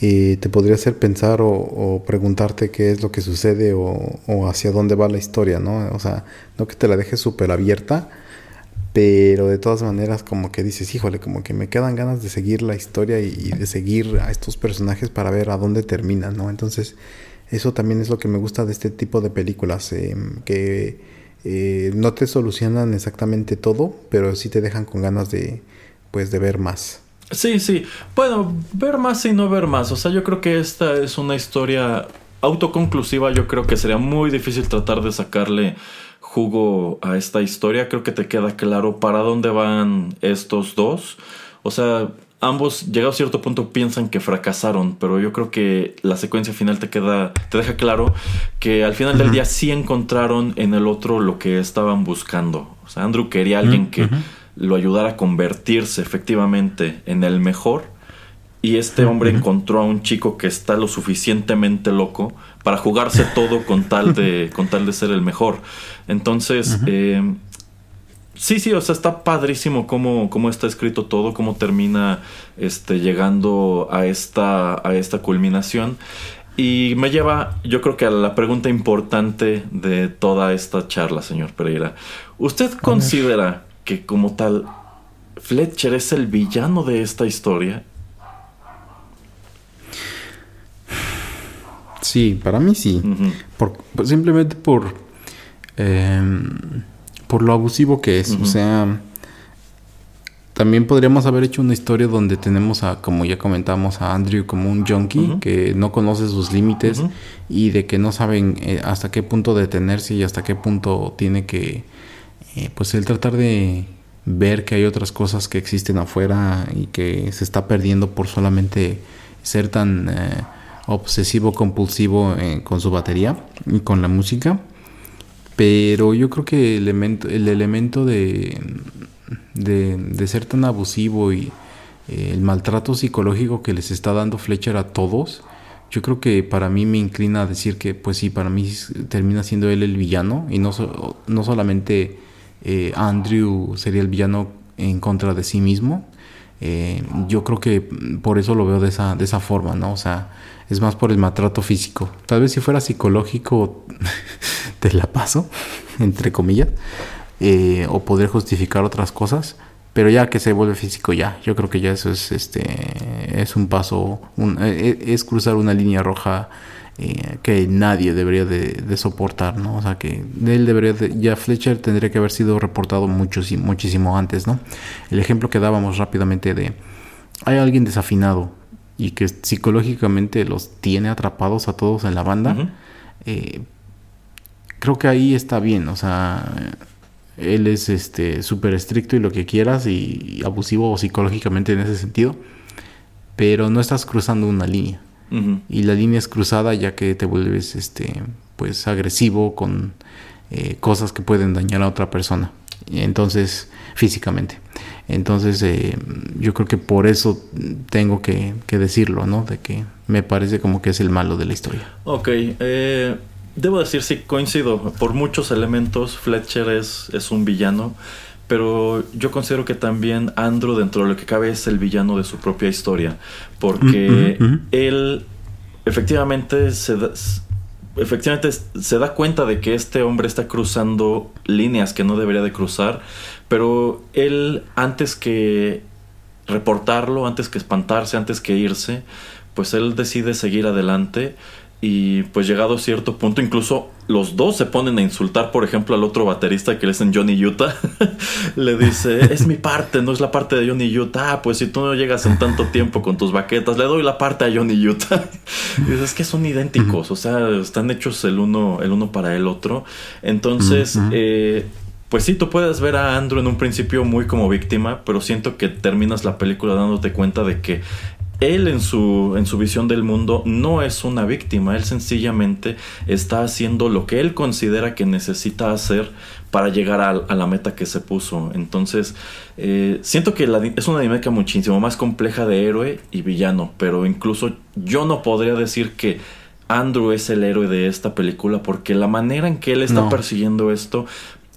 eh, te podría hacer pensar o, preguntarte qué es lo que sucede o, o, hacia dónde va la historia, ¿no? O sea, no que te la dejes súper abierta, pero de todas maneras como que dices, híjole, como que me quedan ganas de seguir la historia y, de seguir a estos personajes para ver a dónde terminan, ¿no? Entonces, eso también es lo que me gusta de este tipo de películas, em, que eh, no te solucionan exactamente todo, pero sí te dejan con ganas de, pues, de ver más. Sí, sí. Bueno, ver más y no ver más. O sea, yo creo que esta es una historia autoconclusiva, yo creo que sería muy difícil tratar de sacarle jugo a esta historia. Creo que te queda claro para dónde van estos dos. O sea, ambos, llegado a cierto punto, piensan que fracasaron, pero yo creo que la secuencia final te queda, te deja claro que al final del día sí encontraron en el otro lo que estaban buscando. O sea, Andrew quería a alguien que lo ayudara a convertirse efectivamente en el mejor. Y este hombre encontró a un chico que está lo suficientemente loco para jugarse todo con tal de, con tal de ser el mejor. Entonces, eh, Sí, sí, o sea, está padrísimo cómo, cómo está escrito todo, cómo termina este, llegando a esta, a esta culminación. Y me lleva, yo creo que a la pregunta importante de toda esta charla, señor Pereira. ¿Usted considera que como tal Fletcher es el villano de esta historia? Sí, para mí sí. por, simplemente por... Em, por lo abusivo que es. O sea, también podríamos haber hecho una historia donde tenemos a, como ya comentamos, a Andrew como un junkie que no conoce sus límites y de que no saben eh, hasta qué punto detenerse y hasta qué punto tiene que, eh, pues él tratar de ver que hay otras cosas que existen afuera y que se está perdiendo por solamente ser tan eh, obsesivo compulsivo con su batería y con la música. Pero yo creo que el elemento, el elemento de, de, ser tan abusivo y eh, el maltrato psicológico que les está dando Fletcher a todos, yo creo que para mí me inclina a decir que, pues sí, para mí termina siendo él el villano y no, no solamente eh, Andrew sería el villano en contra de sí mismo. Eh, yo creo que por eso lo veo de esa, de esa forma, ¿no? O sea, es más por el maltrato físico. Tal vez si fuera psicológico, te la paso, entre comillas, eh, o poder justificar otras cosas. Pero ya que se vuelve físico, ya, yo creo que ya eso es, este, es un paso, e, e, es cruzar una línea roja eh, que nadie debería de, soportar, ¿no? O sea que él debería de, ya Fletcher tendría que haber sido reportado muchísimo, muchísimo antes, ¿no? El ejemplo que dábamos rápidamente de, hay alguien desafinado, y que psicológicamente los tiene atrapados a todos en la banda, eh, creo que ahí está bien, o sea, él es este súper estricto y lo que quieras y, abusivo psicológicamente en ese sentido, pero no estás cruzando una línea. Y la línea es cruzada ya que te vuelves este pues agresivo con eh, cosas que pueden dañar a otra persona. Entonces, físicamente. Entonces, eh, yo creo que por eso tengo que, decirlo, ¿no? De que me parece como que es el malo de la historia. Ok, eh, debo decir, sí, coincido. Por muchos elementos, Fletcher es, es un villano. Pero yo considero que también Andrew, dentro de lo que cabe, es el villano de su propia historia. Porque mm, él efectivamente se efectivamente se da cuenta de que este hombre está cruzando líneas que no debería de cruzar pero él, antes que reportarlo, antes que espantarse, antes que irse, pues él decide seguir adelante y pues llegado a cierto punto, incluso los dos se ponen a insultar, por ejemplo, al otro baterista que le dicen Johnny Utah. le dice, es mi parte, no es la parte de Johnny Utah. Ah, pues si tú no llegas en tanto tiempo con tus baquetas, le doy la parte a Johnny Utah. y dices, es que son idénticos, o sea, están hechos el uno, el uno para el otro. Entonces, eh, pues sí, tú puedes ver a Andrew en un principio muy como víctima, pero siento que terminas la película dándote cuenta de que él en su, en su visión del mundo no es una víctima, él sencillamente está haciendo lo que él considera que necesita hacer para llegar a, la meta que se puso. Entonces, eh, siento que es una dinámica muchísimo más compleja de héroe y villano, pero incluso yo no podría decir que Andrew es el héroe de esta película porque la manera en que él está persiguiendo esto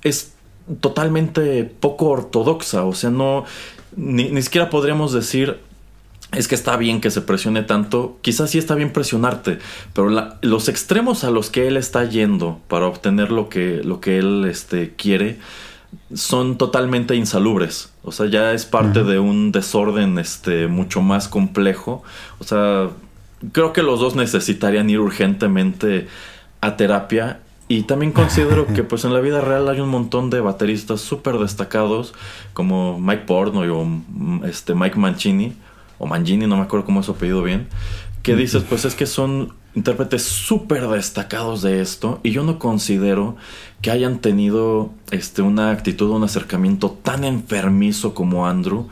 es totalmente poco ortodoxa. O sea, no. Ni, siquiera podríamos decir. Es que está bien que se presione tanto. Quizás sí está bien presionarte. Pero los extremos a los que él está yendo para obtener lo que, lo que él este, quiere son totalmente insalubres. O sea, ya es parte de un desorden este, mucho más complejo. O sea, creo que los dos necesitarían ir urgentemente a terapia y también considero que pues en la vida real hay un montón de bateristas súper destacados como Mike Portnoy o mm, este Mike Mancini o Mangini, no me acuerdo cómo es su apellido bien, que dices pues es que son intérpretes súper destacados de esto y yo no considero que hayan tenido este, una actitud, un acercamiento tan enfermizo como Andrew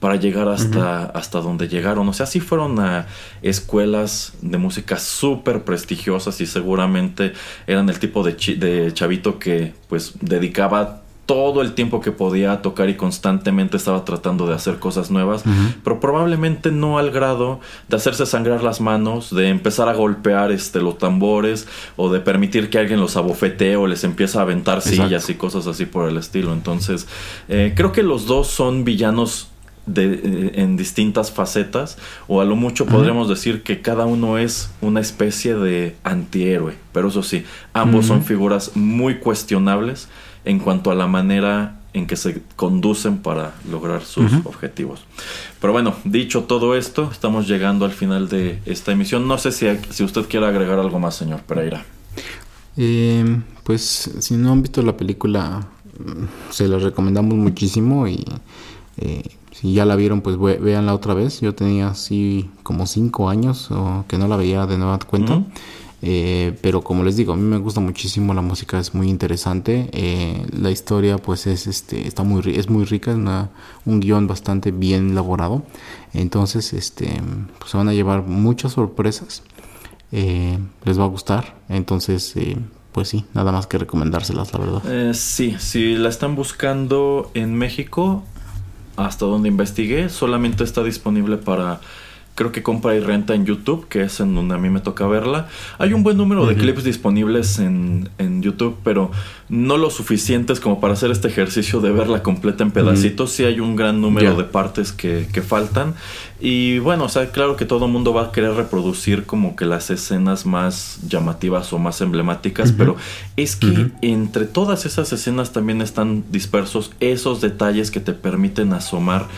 para llegar hasta, hasta donde llegaron. O sea, sí fueron a escuelas de música súper prestigiosas y seguramente eran el tipo de, de chavito que pues dedicaba todo el tiempo que podía tocar y constantemente estaba tratando de hacer cosas nuevas, pero probablemente no al grado de hacerse sangrar las manos, de empezar a golpear este, los tambores o de permitir que alguien los abofetee o les empiece a aventar sillas y cosas así por el estilo. Entonces, eh, creo que los dos son villanos de, eh, en distintas facetas o a lo mucho podríamos decir que cada uno es una especie de antihéroe pero eso sí ambos son figuras muy cuestionables en cuanto a la manera en que se conducen para lograr sus objetivos. Pero bueno, dicho todo esto, estamos llegando al final de esta emisión. No sé si, si usted quiere agregar algo más, señor Pereira. Eh, pues si no han visto la película, mm, se la recomendamos muchísimo y eh, si ya la vieron, pues véanla otra vez. Yo tenía así como cinco años o que no la veía de nueva cuenta. Eh, pero como les digo, a mí me gusta muchísimo la música, es muy interesante. Eh, la historia, pues es este, está muy, es muy rica, es un guion bastante bien elaborado. Entonces, este, pues se van a llevar muchas sorpresas. Eh, les va a gustar. Entonces, pues sí, nada más que recomendárselas, la verdad. sí, si la están buscando en México, hasta donde investigué, solamente está disponible para creo que compra y renta en YouTube, que es en donde a mí me toca verla. Hay un buen número de clips disponibles en, en, YouTube, pero no lo suficientes como para hacer este ejercicio de verla completa en pedacitos. Sí hay un gran número de partes que, que, faltan. Y bueno, o sea, claro que todo el mundo va a querer reproducir como que las escenas más llamativas o más emblemáticas, pero es que entre todas esas escenas también están dispersos esos detalles que te permiten asomar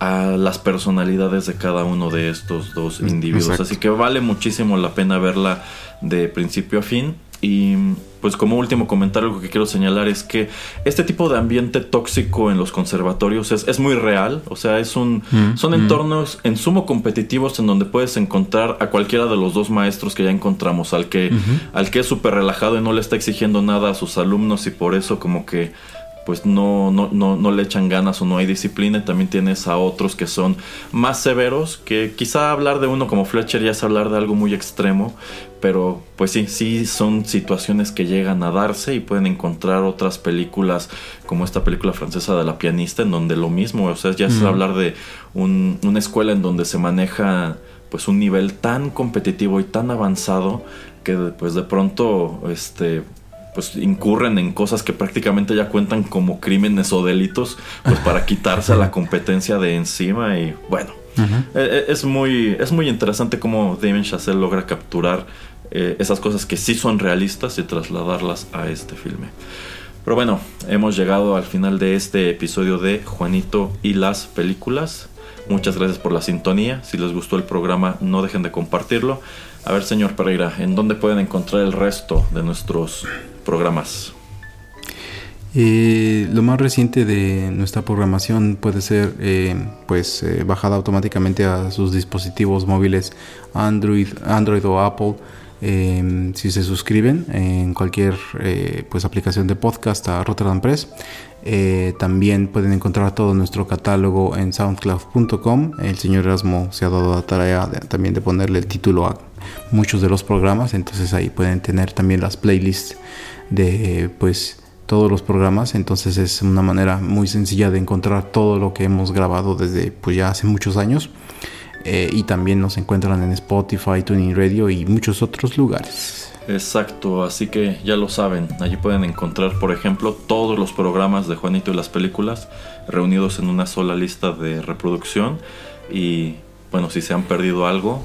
a las personalidades de cada uno de estos dos mm, individuos. Así que vale muchísimo la pena verla de principio a fin. Y pues como último comentario lo que quiero señalar es que este tipo de ambiente tóxico en los conservatorios es, es muy real. O sea, es un, mm, son mm. entornos en sumo competitivos en donde puedes encontrar a cualquiera de los dos maestros que ya encontramos. Al que, al que es súper relajado y no le está exigiendo nada a sus alumnos y por eso como que pues no, no, no, no, le echan ganas o no hay disciplina. Y también tienes a otros que son más severos, que quizá hablar de uno como Fletcher ya es hablar de algo muy extremo, pero pues sí, sí son situaciones que llegan a darse y pueden encontrar otras películas como esta película francesa de la pianista, en donde lo mismo, o sea, ya es hablar de un, una escuela en donde se maneja pues un nivel tan competitivo y tan avanzado que pues de pronto este pues incurren en cosas que prácticamente ya cuentan como crímenes o delitos, pues para quitarse la competencia de encima y bueno, e, e, es, muy, es muy interesante cómo Damien Chazelle logra capturar eh, esas cosas que sí son realistas y trasladarlas a este filme. Pero bueno, hemos llegado al final de este episodio de Juanito y las películas. Muchas gracias por la sintonía. Si les gustó el programa, no dejen de compartirlo. A ver, señor Pereira, ¿en dónde pueden encontrar el resto de nuestros programas? Eh, lo más reciente de nuestra programación puede ser eh, pues eh, bajada automáticamente a sus dispositivos móviles Android, Android o Apple em, si se suscriben en cualquier pues aplicación de podcast a Rotterdam Press. también pueden encontrar todo nuestro catálogo en soundcloud.com. El señor Erasmo se ha dado la tarea también de ponerle el título a muchos de los programas, entonces ahí pueden tener también las playlists de pues todos los programas, entonces es una manera muy sencilla de encontrar todo lo que hemos grabado desde pues ya hace muchos años. Eh, y también nos encuentran en Spotify, Tuning Radio y muchos otros lugares. Exacto, así que ya lo saben, allí pueden encontrar, por ejemplo, todos los programas de Juanito y las películas reunidos en una sola lista de reproducción. Y bueno, si se han perdido algo,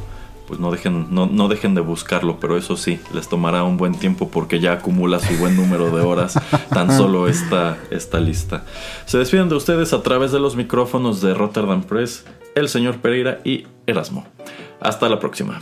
pues no dejen, no, no, dejen de buscarlo, pero eso sí, les tomará un buen tiempo porque ya acumula su buen número de horas tan solo esta, esta lista. Se despiden de ustedes a través de los micrófonos de Rotterdam Press, el señor Pereira y Erasmo. Hasta la próxima.